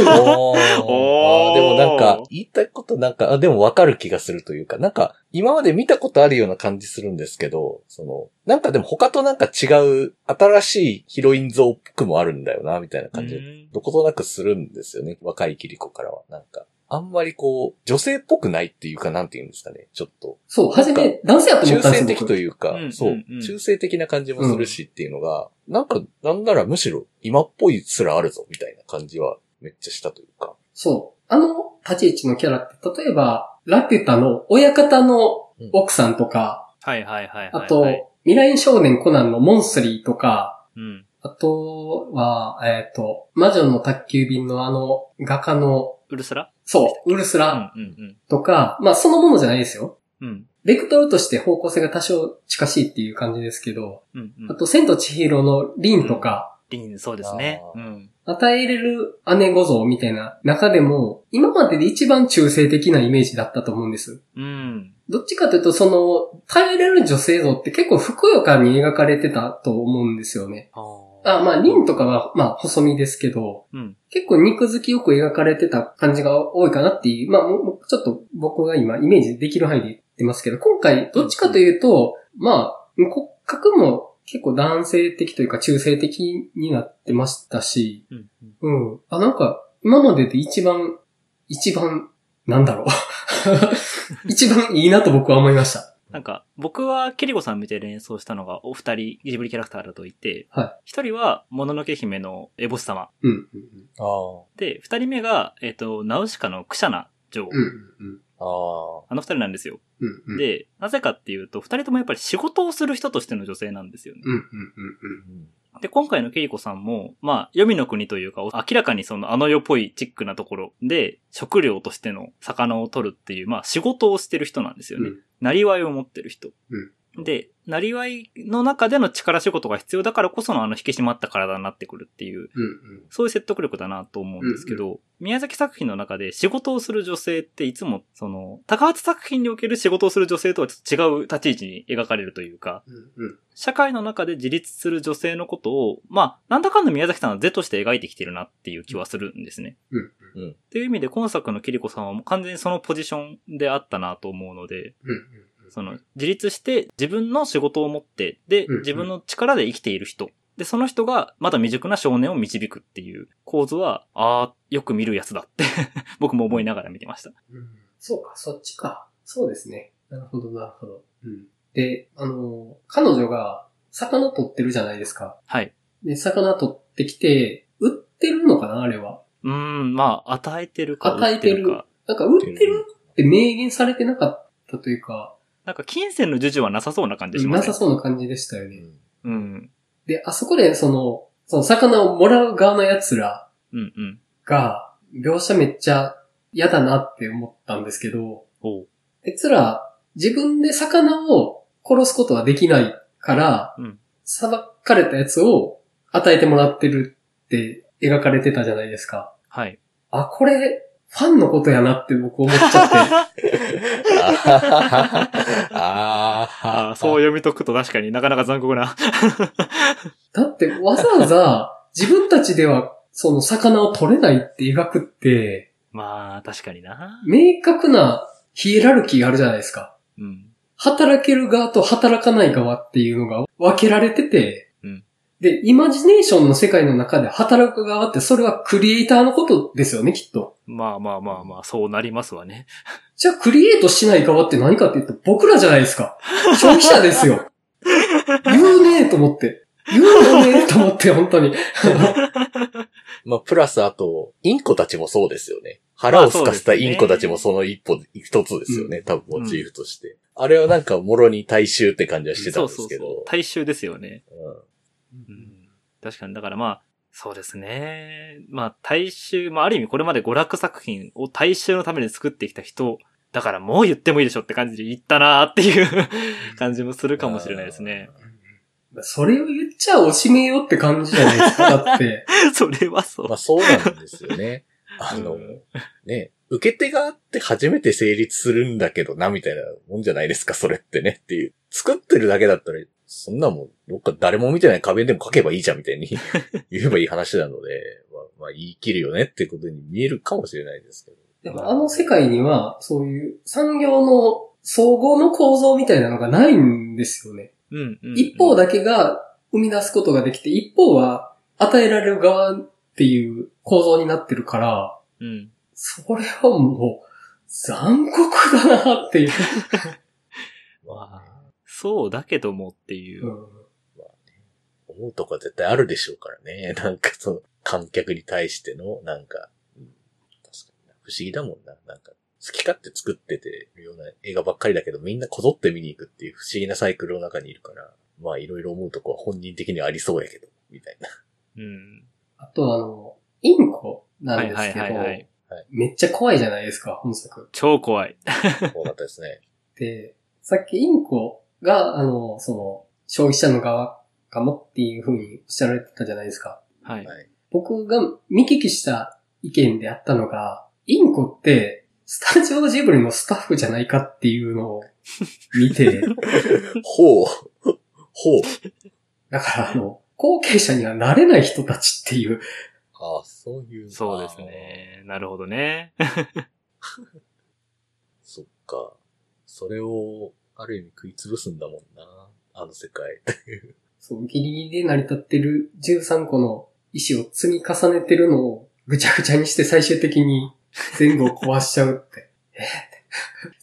おーおでもなんか、言いたいことなんか、あでもわかる気がするというか、なんか、今まで見たことあるような感じするんですけど、その、なんかでも他となんか違う、新しいヒロイン像っぽくもあるんだよな、みたいな感じで、うんどことなくするんですよね、若いキリコからは。なんか、あんまりこう、女性っぽくないっていうか、なんて言うんですかね、ちょっと。そう、初め男性やと思中ったんですよ。性的と僕いうか、うんそううんうん、中性的な感じもするしっていうのが、なんか、なんならむしろ今っぽいすらあるぞ、みたいな感じはめっちゃしたというか。そう。あの立ち位置のキャラって、例えば、ラピュタの親方の奥さんとか、はいはいはいはい。あと、はい未来少年コナンのモンスリーとか、うん。あとは、えっ、と、魔女の宅急便のあの、画家の、ウルスラ？そう、ウルスうんラうんとか、まあそのものじゃないですよ。うん。うん。ベクトルとして方向性が多少近しいっていう感じですけど、うんうん。あと、千と千尋のリンとか、リン、そうですね。うん。与えれる姉御像みたいな中でも、今までで一番中性的なイメージだったと思うんです。うん。どっちかというと、その、耐えれる女性像って結構ふくよかに描かれてたと思うんですよね。ああ、まあ、リンとかは、まあ、細身ですけど、うん。結構肉付きよく描かれてた感じが多いかなっていう、まあ、もうちょっと僕が今イメージできる範囲で言ってますけど、今回どっちかというと、まあ、骨格も結構男性的というか中性的になってましたし、うん。うんうん。あ、なんか、今までで一番、一番、なんだろう。一番いいなと僕は思いました。なんか、僕はキリコさん見て連想したのがお二人ジブリキャラクターだと言って、は一人は、もののけ姫のエボス様。うん。うんあで、二人目が、えっ、と、ナウシカのクシャナ女王。うん。うん。あ。ああ。あの二人なんですよ。うん。うん。で、なぜかっていうと、二人ともやっぱり仕事をする人としての女性なんですよね。うん。うん。うん。うんで、今回のケイコさんも、まあ、黄泉の国というか、明らかにそのあの世っぽいチックなところで、食料としての魚を取るっていう、まあ、仕事をしてる人なんですよね。うんなりわいを持ってる人。うんで、なりわいの中での力仕事が必要だからこそのあの引き締まった体になってくるっていう、うん。そういう説得力だなと思うんですけど、宮崎作品の中で仕事をする女性っていつも、その、高発作品における仕事をする女性とはちょっと違う立ち位置に描かれるというか、うん。うん。社会の中で自立する女性のことを、まあ、なんだかんだ宮崎さんは是として描いてきてるなっていう気はするんですね。うん。っていう意味で今作のキリコさんはもう完全にそのポジションであったなと思うので、うん。その、自立して自分の仕事を持って、で自分の力で生きている人。で、その人がまだ未熟な少年を導くっていう構図は、ああ、よく見るやつだって 僕も思いながら見てました。うんそうか、そっちか。そうですね。なるほど、なるほど。うん。で、あの、彼女が魚取ってるじゃないですか。はい。で、魚取ってきて、売ってるのかなあれは？うーん、まあ、与えてるか与えてる。なんか売ってるって明言されてなかったというか、なんか金銭の授受はなさそうな感じしますなさそうな感じでしたよね。うん。で、あそこで、その、その魚をもらう側の奴ら。が、描写めっちゃ嫌だなって思ったんですけど、おう。奴ら、自分で魚を殺すことはできないから、うん裁かれたやつを与えてもらってるって描かれてたじゃないですか。はい。あ、これ、ファンのことやなって僕思っちゃって。ああああ、そう読み解くと確かになかなか残酷な。だってわざわざ自分たちではその魚を取れないって描くって、まあ、確かにな。明確なヒエラルキーがあるじゃないですか。うん。働ける側と働かない側っていうのが分けられてて、うんで、イマジネーションの世界の中で働く側ってそれはクリエイターのことですよね、きっと。まあまあまあまあ、そうなりますわね。じゃあクリエイトしない側って何かって言ったら僕らじゃないですか。消費者ですよ。言うねえと思って。言うよねえと思って、本当に。まあ、プラスあと、インコたちもそうですよね。腹をすかせたインコたちもその一歩、一つですよね。多分モチーフとして。あれはなんか、もろに大衆って感じはしてたんですけど。そうそうそう。大衆ですよね。確かに、だからまあ、そうですね。まあ、大衆、まあ、ある意味これまで娯楽作品を大衆のために作ってきた人、だからもう言ってもいいでしょって感じで言ったなーっていう 感じもするかもしれないですね。それを言っちゃおしめよって感じじゃないですか。だって。それはそう。まあ、そうなんですよね。あの、うんね、受け手があって初めて成立するんだけどな、みたいなもんじゃないですか、それってねっていう。作ってるだけだったら、そんなもん、どっか誰も見てない壁でも書けばいいじゃん、みたいに 言えばいい話なので、まあ、まあ、言い切るよねってことに見えるかもしれないですけど。でもあの世界には、そういう産業の総合の構造みたいなのがないんですよね。うん、うん。一方だけが生み出すことができて、一方は与えられる側っていう構造になってるから、うん。それはもう残酷だなっていう。まあ、そうだけどもっていう。うん思うとこは絶対あるでしょうからね。なんかその、観客に対しての、なんか、うん確かにな不思議だもんな。なんか、好き勝手作っててるような映画ばっかりだけど、みんなこぞって見に行くっていう不思議なサイクルの中にいるから、まあいろいろ思うとこは本人的にはありそうやけど、みたいな。うん。あとあの、インコなはいはいんですけど、はいはい。めっちゃ怖いじゃないですか、本作。超怖い。多かったですね。で、さっきインコが、あの、その、消費者の側かもっていうふうにおっしゃられてたじゃないですか。はい。はい。僕が見聞きした意見であったのが、インコって、スタジオジブリのスタッフじゃないかっていうのを見て、ほう。ほう。だからあの、後継者にはなれない人たちっていう。ああ、そういう。そうですね。なるほどね。そっか。それを、ある意味食い潰すんだもんな。あの世界。そう、ギリギリで成り立ってる13個の石を積み重ねてるのをぐちゃぐちゃにして最終的に全部を壊しちゃうって。え？ー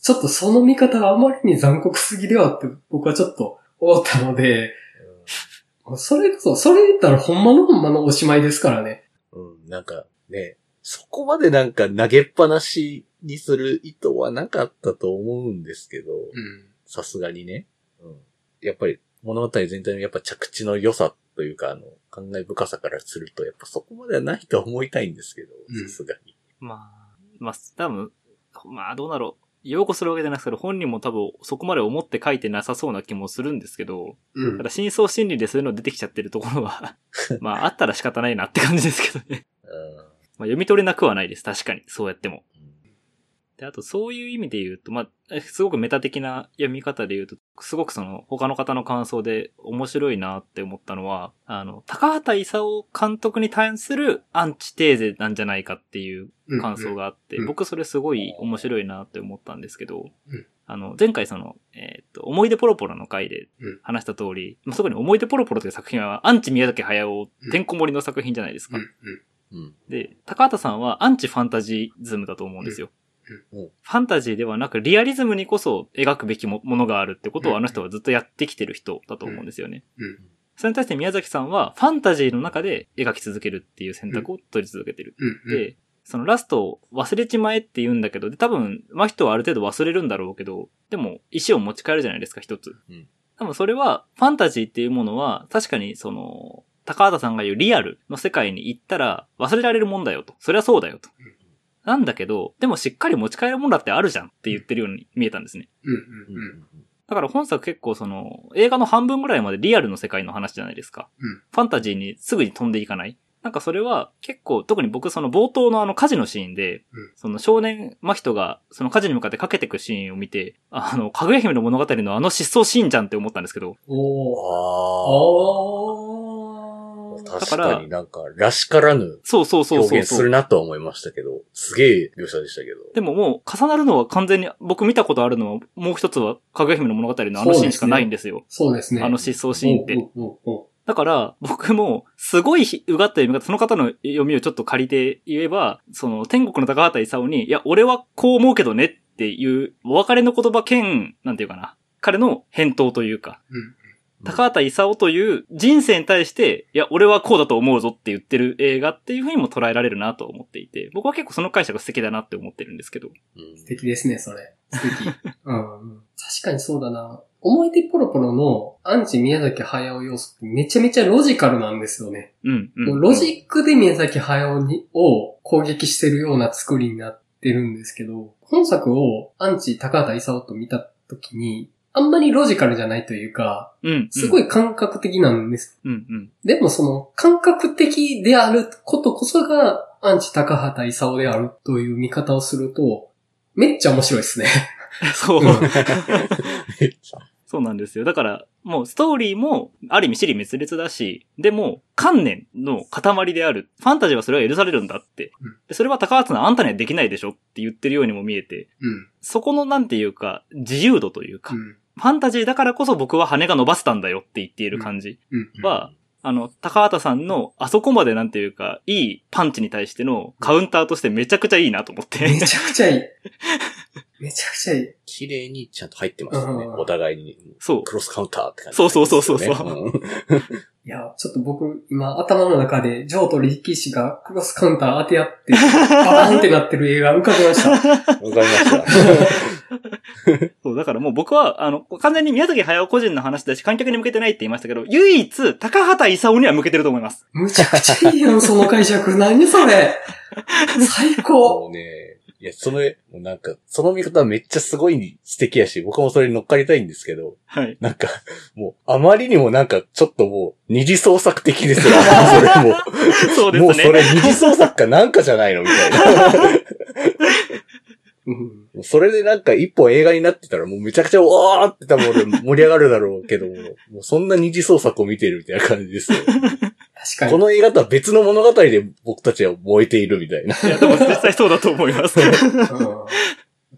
ちょっとその見方があまりに残酷すぎではって僕はちょっと思ったので、それこそ、それ言ったらほんまのほんまのおしまいですからね。うん、なんかね、そこまでなんか投げっぱなしにする意図はなかったと思うんですけど、うん。さすがにね。うん。やっぱり物語全体のやっぱ着地の良さというか、あの、考え深さからすると、やっぱそこまではないと思いたいんですけどう、んさすがに。まあ、まあ、多分、まあどうだろう。擁護するわけじゃなくて、本人も多分そこまで思って書いてなさそうな気もするんですけど、うんた。だ真相心理でそういうの出てきちゃってるところは、まああったら仕方ないなって感じですけどね。うんまあ読み取れなくはないです。確かに。そうやっても。うんで、あとそういう意味で言うと、まあ、すごくメタ的な読み方で言うと、すごくその他の方の感想で面白いなって思ったのは、あの、高畑勲監督に対するアンチテーゼなんじゃないかっていう感想があって、うんうん僕それすごい面白いなって思ったんですけど、うんあの、前回その、えーっと、思い出ポロポロの回でうん話した通り、まあ、そこに思い出ポロポロという作品はアンチ宮崎駿、てんこ盛りの作品じゃないですか。うん。うん。うん。で、高畑さんはアンチファンタジズムだと思うんですよ。ファンタジーではなく、リアリズムにこそ描くべきもものがあるってことうんをあの人はずっとやってきてる人だと思うんですよね。うん。それに対して宮崎さんは、ファンタジーの中で描き続けるっていう選択を取り続けてる。うん。で、そのラストを忘れちまえって言うんだけど、で多分、真人はある程度忘れるんだろうけど、でも、石を持ち帰るじゃないですか、一つ。うん多分それは、ファンタジーっていうものは、確かにその、高畑さんが言うリアルの世界に行ったら忘れられるもんだよと。それはそうだよと。なんだけど、でもしっかり持ち帰るもんだってあるじゃんって言ってるように見えたんですね。うん。ううんん。だから本作結構その、映画の半分ぐらいまでリアルの世界の話じゃないですか。うんファンタジーにすぐに飛んでいかない。なんかそれは結構、特に僕その冒頭のあの火事のシーンで、うんその少年真人がその火事に向かってかけてくシーンを見て、あの、かぐや姫の物語のあの失踪シーンじゃんって思ったんですけど、おー。ああ。あー。確かになんか、らしからぬそうそうそう表現する。なとは思いましたけど、すげえ描写でしたけど。でももう重なるのは完全に、僕見たことあるのは、もう一つはかぐや姫の物語のあのシーンしかないんですよ。そうですね。あの失踪シーンって。おうおうおうだから、僕も、すごいうがった読み方、その方の読みをちょっと借りて言えば、その、天国の高畑勲に、いや、俺はこう思うけどねっていう、お別れの言葉兼、なんていうかな。彼の返答というか、うん。高畑勲という人生に対して、いや、俺はこうだと思うぞって言ってる映画っていう風にも捉えられるなと思っていて、僕は結構その解釈素敵だなって思ってるんですけど。うん素敵ですね、それ。素敵。うん。確かにそうだな。思い出ポロポロのアンチ宮崎駿要素ってめちゃめちゃロジカルなんですよね。うん、うん。ロジックで宮崎駿にを攻撃してるような作りになってるんですけど、本作をアンチ高畑勲と見たときに、あんまりロジカルじゃないというか、うん、うん。すごい感覚的なんです。うん、うん。でもその感覚的であることこそがアンチ高畑勲であるという見方をすると、めっちゃ面白いですね。そう。うんめっちゃ。そうなんですよ。だから、もうストーリーも、ある意味、尻滅裂だし、でも、観念の塊である。ファンタジーはそれは許されるんだって。うんでそれは高松のあんたにはできないでしょって言ってるようにも見えて、うん。そこのなんていうか、自由度というか、うん。ファンタジーだからこそ僕は羽が伸ばせたんだよって言っている感じうん。は、あの、高畑さんのあそこまでなんていうか、いいパンチに対してのカウンターとしてめちゃくちゃいいなと思って。めちゃくちゃいい。めちゃくちゃいい。綺麗にちゃんと入ってますよね。うんお互いに。そう。クロスカウンターって感じ、そうそうそうそうそう うんいや、ちょっと僕、今、頭の中で、ジョーと力士がクロスカウンター当て合って、バーンってなってる映画浮かびました。わかりました。そう、だからもう僕は、あの、完全に宮崎駿個人の話だし、観客に向けてないって言いましたけど、唯一、高畑勲には向けてると思います。むちゃくちゃいいやん、その解釈。何それ。最高。もうね、いや、その、もうなんか、その見方はめっちゃすごい素敵やし、僕もそれに乗っかりたいんですけど、はい。なんか、もう、あまりにもなんか、ちょっともう、二次創作的ですよ。それも。そうですね。もうそれ二次創作かなんかじゃないのみたいな。うん。それでなんか一本映画になってたらもうめちゃくちゃわーって多分俺盛り上がるだろうけども、もうそんな二次創作を見てるみたいな感じですよ。確かに。この映画とは別の物語で僕たちは燃えているみたいな。いや、でも実際そうだと思います。うん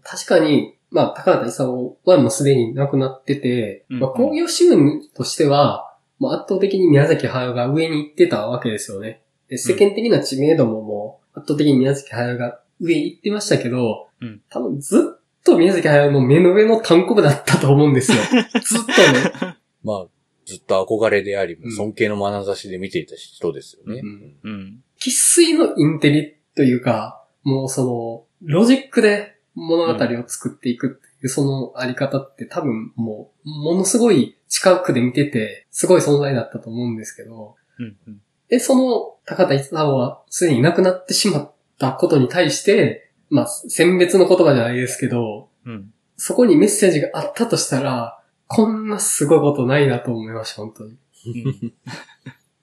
確かに、まあ、高畑勲はもうすでに亡くなってて、うんまあ、興行収入としては、まあ、圧倒的に宮崎駿が上に行ってたわけですよね。で世間的な知名度ももう、圧倒的に宮崎駿が上に行ってましたけど、うん多分ずっと宮崎駿の目の上の単国だったと思うんですよ。ずっとね。まあ、ずっと憧れでありう、ん尊敬の眼差しで見ていた人ですよね。うんうん。喫水のインテリというか、もうその、ロジックで物語を作っていくっていう、そのあり方って多分もう、ものすごい近くで見てて、すごい存在だったと思うんですけど、うん。うん。で、その高田勲はすでに亡くなってしまったことに対して、まあ、選別の言葉じゃないですけど、うん。そこにメッセージがあったとしたら、こんなすごいことないなと思いました、本当に。うん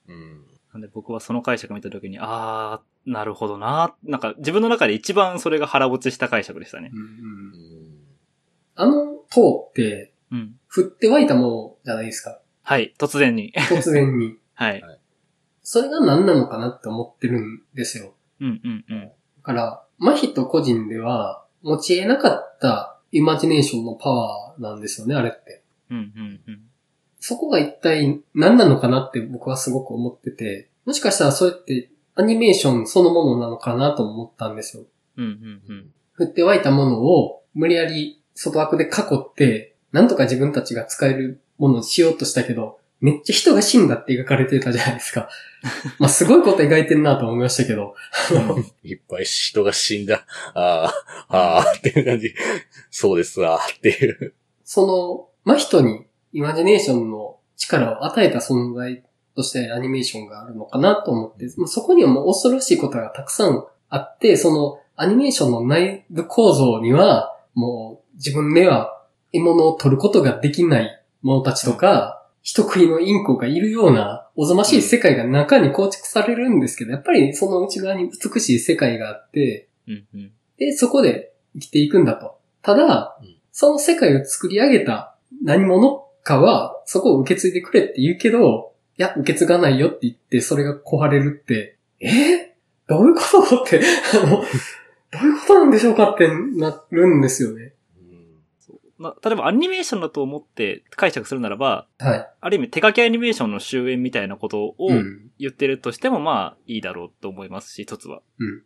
うんなんで僕はその解釈見たときに、あー、なるほどな。なんか自分の中で一番それが腹落ちした解釈でしたね。あの塔って、うん。降って湧いたものじゃないですか。はい、突然に。突然に。はい。それが何なのかなって思ってるんですよ。うんうんうん。だから、真人個人では持ち得なかったイマジネーションのパワーなんですよね、あれって。うんうんうん。そこが一体何なのかなって僕はすごく思ってて、もしかしたらそれってアニメーションそのものなのかなと思ったんですよ。うんうんうん。降って湧いたものを無理やり外枠で囲って、なんとか自分たちが使えるものにしようとしたけど、めっちゃ人が死んだって描かれてたじゃないですか。まあすごいこと描いてんなと思いましたけど。いっぱい人が死んだ。ああ、ああ、っていう感じ。そうですわ、っていう。その、真人にイマジネーションの力を与えた存在としてアニメーションがあるのかなと思って、まあそこにはもう恐ろしいことがたくさんあって、そのアニメーションの内部構造には、もう自分では獲物を取ることができない者たちとか、人食いのインコがいるような、おぞましい世界が中に構築されるんですけど、やっぱりその内側に美しい世界があって。で、そこで生きていくんだと。ただうん、その世界を作り上げた何者かは、そこを受け継いでくれって言うけど、いや、受け継がないよって言って、それが壊れるって、え？ーどういうことって、あの、どういうことなんでしょうかってなるんですよね。まあ、例えばアニメーションだと思って解釈するならば、はい。ある意味手書きアニメーションの終焉みたいなことをうん。言ってるとしてもまあいいだろうと思いますし、一つは。うん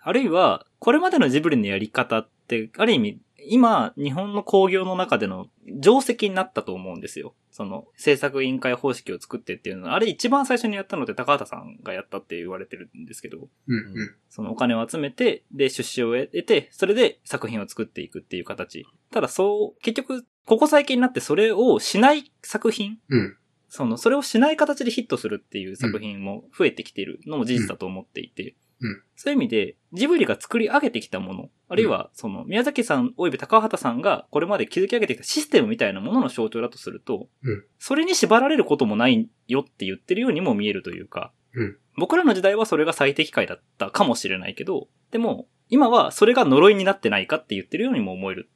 あるいは、これまでのジブリのやり方って、ある意味、今、日本の工業の中での定石になったと思うんですよ。その、制作委員会方式を作ってっていうのは、あれ一番最初にやったのって高畑さんがやったって言われてるんですけど、うん。うん。そのお金を集めて、で、出資を得て、それで作品を作っていくっていう形。ただそう、結局、ここ最近になってそれをしない作品うん。その、それをしない形でヒットするっていう作品も増えてきているのも事実だと思っていて、うん。そういう意味で、ジブリが作り上げてきたもの、あるいは、その、宮崎さん及び高畑さんがこれまで築き上げてきたシステムみたいなものの象徴だとすると、うん。それに縛られることもないよって言ってるようにも見えるというか、うん。僕らの時代はそれが最適解だったかもしれないけど、でも、今はそれが呪いになってないかって言ってるようにも思える。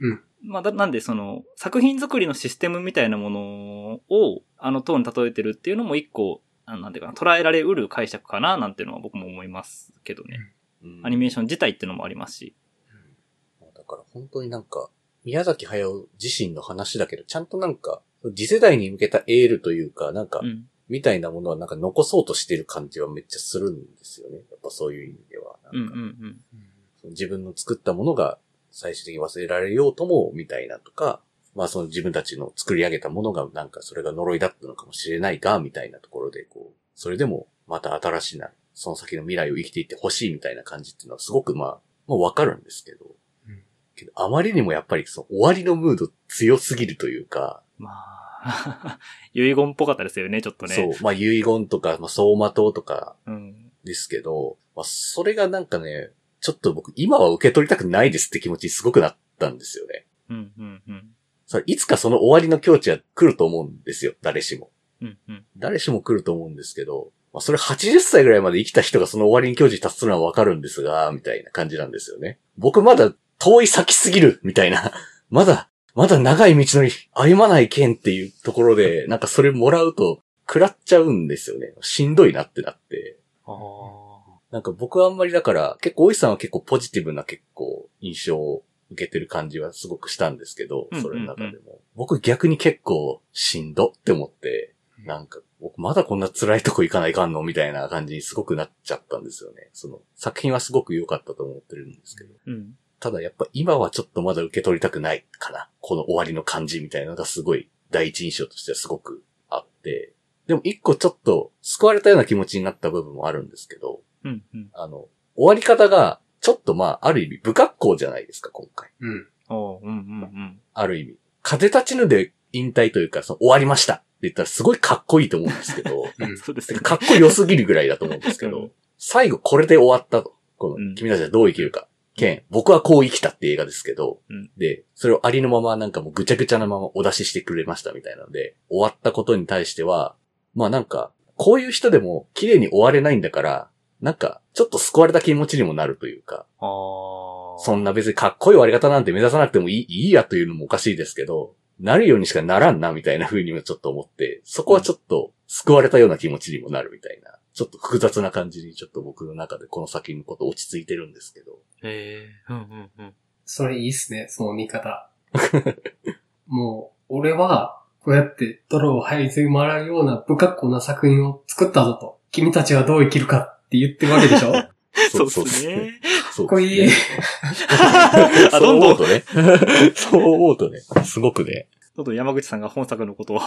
うん。まあ、だなんでその、作品作りのシステムみたいなものを、あの塔に例えてるっていうのも一個、あなんていうかな、捉えられうる解釈かな、なんていうのは僕も思いますけどね。うんアニメーション自体っていうのもありますし。だから本当になんか、宮崎駿自身の話だけど、ちゃんとなんか、次世代に向けたエールというか、なんかう、ん。みたいなものはなんか残そうとしてる感じはめっちゃするんですよね。やっぱそういう意味では。うんなかうんんうん。その自分の作ったものが最終的に忘れられようとも、みたいなとか、まあその自分たちの作り上げたものがなんかそれが呪いだったのかもしれないが、みたいなところで、こう、それでもまた新しいな、その先の未来を生きていってほしいみたいな感じっていうのはすごくまあ、まあわかるんですけど、うんけどあまりにもやっぱりその終わりのムード強すぎるというか、まあ、遺言っぽかったですよね、ちょっとね。そう、まあ遺言とか、まあ走馬灯とかうん。ですけど、まあそれがなんかね、ちょっと僕今は受け取りたくないですって気持ちにすごくなったんですよね。うんうんうん。いつかその終わりの境地は来ると思うんですよ、誰しも。うんうん。誰しも来ると思うんですけど、まあ、それ80歳ぐらいまで生きた人がその終わりに境地に達するのはわかるんですが、みたいな感じなんですよね。僕まだ遠い先すぎる、みたいな。まだ、まだ長い道のり歩まない剣っていうところで、なんかそれもらうと、食らっちゃうんですよね。しんどいなってなって。あなんか僕はあんまりだから、結構、おいさんは結構ポジティブな結構印象を受けてる感じはすごくしたんですけどうん、それの中でも。僕逆に結構しんどって思って、なんか、僕まだこんな辛いとこ行かないかんのみたいな感じにすごくなっちゃったんですよね。その作品はすごく良かったと思ってるんですけど。うん。ただやっぱ今はちょっとまだ受け取りたくないかな。この終わりの感じみたいなのがすごい第一印象としてはすごくあって。でも一個ちょっと救われたような気持ちになった部分もあるんですけど、うん。うん。あの、終わり方がちょっとまあある意味不格好じゃないですか、今回。うん。おううんうんある意味。風立ちぬで引退というか、その終わりましたって言ったらすごいかっこいいと思うんですけど、ううんん。そうですね。かっこよすぎるぐらいだと思うんですけどうん、最後これで終わったと。こうんの、君たちはどう生きるか。剣、僕はこう生きたって映画ですけど、うんで、それをありのままなんかもうぐちゃぐちゃなままお出ししてくれましたみたいなので、終わったことに対しては、まあなんか、こういう人でも綺麗に終われないんだから、なんか、ちょっと救われた気持ちにもなるというか、ああ。そんな別にかっこいい終わり方なんて目指さなくてもいい いいやというのもおかしいですけど、なるようにしかならんなみたいな風にもちょっと思って、そこはちょっと救われたような気持ちにもなるみたいな、ちょっと複雑な感じにちょっと僕の中でこの作品のこと落ち着いてるんですけど。へえ。うんうんうん。それいいっすね、その見方。もう、俺は、こうやって泥を這いずり回るような不格好な作品を作ったぞと。君たちはどう生きるかって言ってるわけでしょ？そうですね。そうかっこいい あ、そう思うとね。そう思うとね、すごくね。どんどん山口さんが本作のことを。い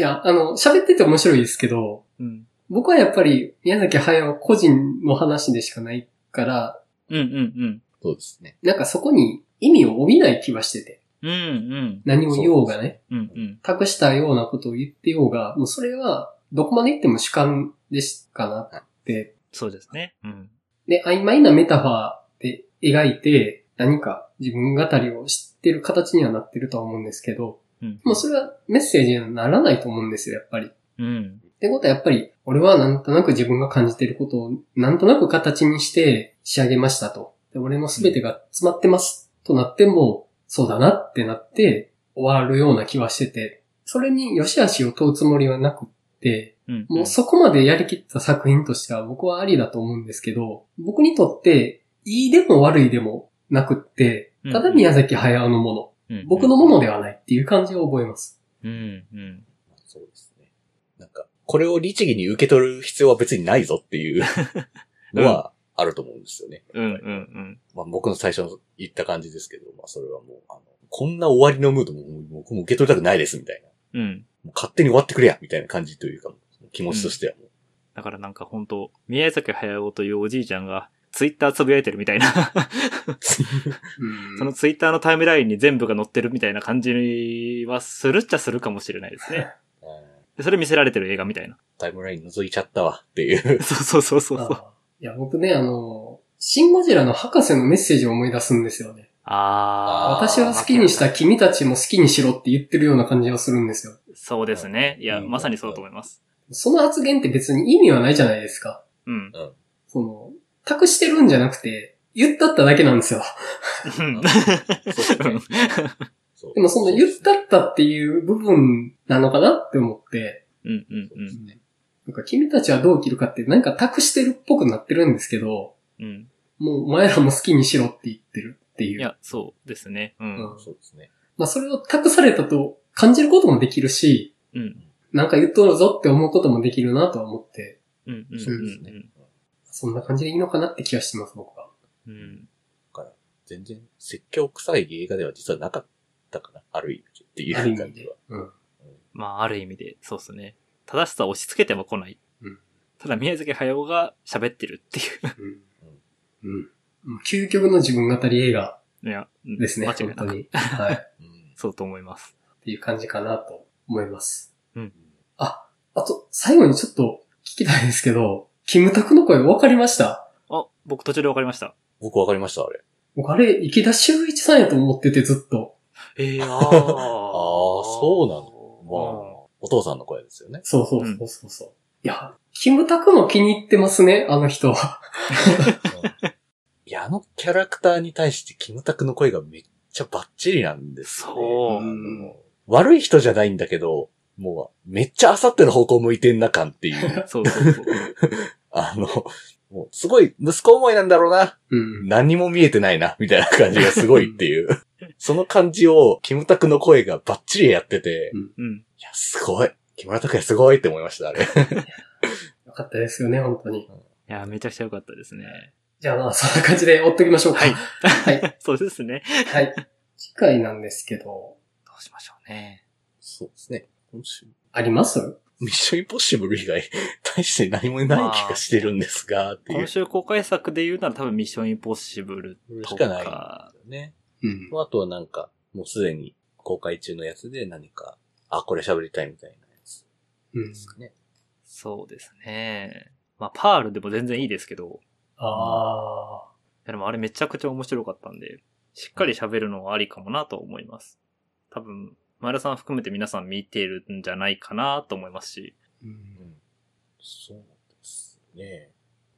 や、あの、喋ってて面白いですけど、うん。僕はやっぱり宮崎駿個人の話でしかないから、うんうんそうですね。なんかそこに意味を帯びない気はしてて。うん。うんうん。何を言おうがね。うんうん。託したようなことを言ってようが、もうそれはどこまで言っても主観でしかなって。そうですね。うん。で、曖昧なメタファーで描いて、何か自分語りを知ってる形にはなってるとは思うんですけど、うん。もうそれはメッセージにはならないと思うんですよ、やっぱり。うん。ってことはやっぱり、俺はなんとなく自分が感じていることをなんとなく形にして仕上げましたと。で俺の全てが詰まってますとなっても、そうだなってなって終わるような気はしてて、それに良し悪しを問うつもりはなくって、うん。もうそこまでやりきった作品としては僕はありだと思うんですけど、僕にとって、いいでも悪いでもなくって、ただ宮崎駿のもの、うん、僕のものではないっていう感じを覚えます。うん。うん。そうですね。なんか、これを律儀に受け取る必要は別にないぞっていうのはあると思うんですよね。うん。うん。うん。まあ僕の最初の言った感じですけど、まあそれはもう、あの、こんな終わりのムードももう僕も受け取りたくないですみたいな。うん。もう勝手に終わってくれやみたいな感じというか、気持ちとしてはもう。だからなんか本当宮崎駿というおじいちゃんが、ツイッターつぶやいてるみたいな。うん そのツイッターのタイムラインに全部が載ってるみたいな感じはするっちゃするかもしれないですね。それ見せられてる映画みたいな。タイムライン覗いちゃったわっていう。そうそうそうそうそう。あいや、僕ね、あの、シン・ゴジラの博士のメッセージを思い出すんですよね。あー。私は好きにした君たちも好きにしろって言ってるような感じがするんですよ。そうですね。いや、うんまさにそうと思います。その発言って別に意味はないじゃないですか。うん。その、託してるんじゃなくて、言ったっただけなんですよ。うんそうでもその言ったったっていう部分なのかなって思って、うんうんうん。なんか君たちはどう生きるかってなんか託してるっぽくなってるんですけど、うん。もうお前らも好きにしろって言ってるっていう。いや、そうですね。うん。うんそうですね。まあそれを託されたと感じることもできるし、うん。なんか言っとるぞって思うこともできるなとは思って、うん。うん。そうですねうんそんな感じでいいのかなって気がしてます、僕は。うん。だから、全然説教臭い映画では実はなかったかな。ある意味っていう感じは。。うん。まあ、ある意味で、そうですね。正しさを押し付けても来ない。うんただ、宮崎駿が喋ってるっていうん。うん。もう究極の自分語り映画ですね、間違いなく。本当に。はい。そうと思います。ていう感じかなと思います。うん。あ、あと、最後にちょっと聞きたいですけど、キムタクの声分かりました？あ、僕途中で分かりました。僕わかりました、あれ。僕あれ、池田修一さんやと思っててずっと。ええ ー、ああ。ああ、そうなの。まあ、お父さんの声ですよね。そうそうそうそうそう。いや、キムタクも気に入ってますね、あの人は。いや、あのキャラクターに対してキムタクの声がめっちゃバッチリなんですよね、そううん悪い人じゃないんだけど、もう、めっちゃあさっての方向向いてんな感っていう。そうそうそう。あの、もう、すごい息子思いなんだろうな。うん。何にも見えてないな、みたいな感じがすごいっていう。その感じを、キムタクの声がバッチリやってて、うん。いや、すごい。木村拓哉すごいって思いました、あれ。よかったですよね、本当に。いや、めちゃくちゃ良かったですね。じゃあまあ、そんな感じで追っときましょうか。はい。はい。そうですね。はい。次回なんですけど、どうしましょうね。そうですね。今週、あります？ミッションインポッシブル以外、大して何もない気がしてるんですが、っていう今。週公開作で言うなら多分ミッションインポッシブルとしかないね。うん。あとはなんか、もうすでに公開中のやつで何か、あ、これ喋りたいみたいなやつうんで。すかね。そうですね。まあ、パールでも全然いいですけど、あいやでもあれめちゃくちゃ面白かったんで、しっかり喋るのはありかもなと思います。多分、前田さん含めて皆さん見てるんじゃないかなと思いますし、ー。う。うんん。そうですね。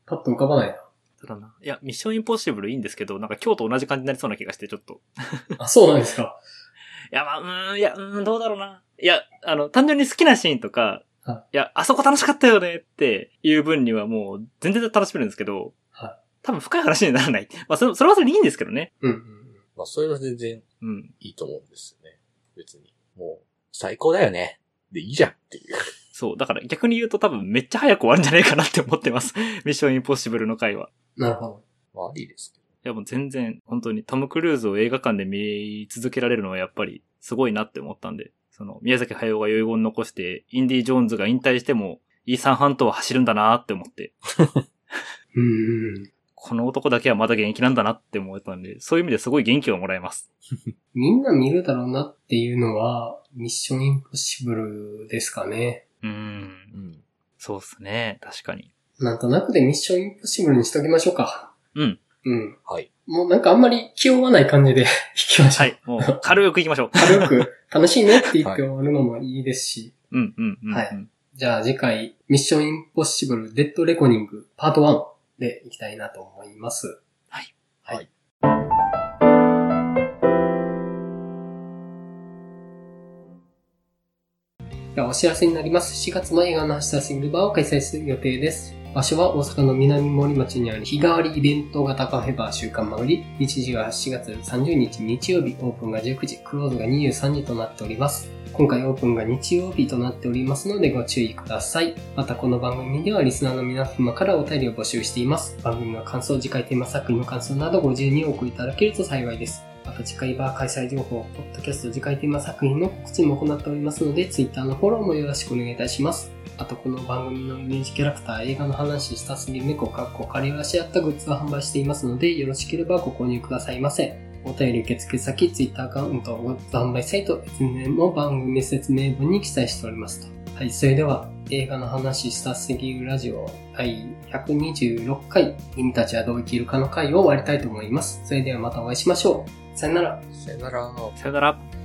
パッと浮かばないな。ただな、いや、ミッションインポッシブルいいんですけど、なんか今日と同じ感じになりそうな気がして、ちょっと。あ、そうなんですか。いや、まあ、うーん、いや、うーん、どうだろうな。いや、あの、単純に好きなシーンとか、はいや、あそこ楽しかったよねっていう分にはもう全然楽しめるんですけど、は多分深い話にならない。まあ、それそれはそれでいいんですけどね。うんうんまあ、それは全然うん。いいと思うんですよね。別に。もう、最高だよね。で、いいじゃんっていう。そう。だから逆に言うと多分めっちゃ早く終わるんじゃないかなって思ってます。ミッションインポッシブルの回は。うん。なるほど。まあ、ありですけど。いやもう全然、本当にトム・クルーズを映画館で見続けられるのはやっぱりすごいなって思ったんで、その、宮崎駿が遺言残して、インディ・ジョーンズが引退しても、イーサン・ハントは走るんだなって思って、うんうん。この男だけはまだ現役なんだなって思えたんで、そういう意味ですごい元気をもらえます。みんな見るだろうなっていうのは、ミッションインポッシブルですかね。うんん。そうっすね。確かに。なんとなくでミッションインポッシブルにしときましょうか。うん。うん。はい。もうなんかあんまり気負わない感じで 弾きましょう。はい。もう、軽くいきましょう。軽く楽しいねって言って終わるのもいいですし。うん、うん、うん。はいじゃあ次回、ミッションインポッシブルデッドレコニングパート1でいきたいなと思います。はい。はい。ではお知らせになります。4月も映画の明日シングルバーを開催する予定です。場所は大阪の南森町にある日替わりイベント型カフェバー週刊まぐり。日時は4月30日日曜日、オープンが19時、クローズが23時となっております。今回オープンが日曜日となっておりますのでご注意ください。またこの番組ではリスナーの皆様からお便りを募集しています。番組の感想、次回テーマ作品の感想などご自由にお送りいただけると幸いです。また次回バー開催情報、ポッドキャスト次回テーマ作品の告知も行っておりますので、Twitter のフォローもよろしくお願いいたします。あとこの番組のイメージキャラクター、映画の話したすぎる猫かっこ仮らし合ったグッズを販売していますので、よろしければご購入くださいませ。お便り受付先、Twitter アカウント、グッズ販売サイト、いずれも番組説明文に記載しておりますと。はい、それでは映画の話したすぎるラジオ第126回、君たちはどう生きるかの回を終わりたいと思います。それではまたお会いしましょう。さよなら。さよなら。さよなら。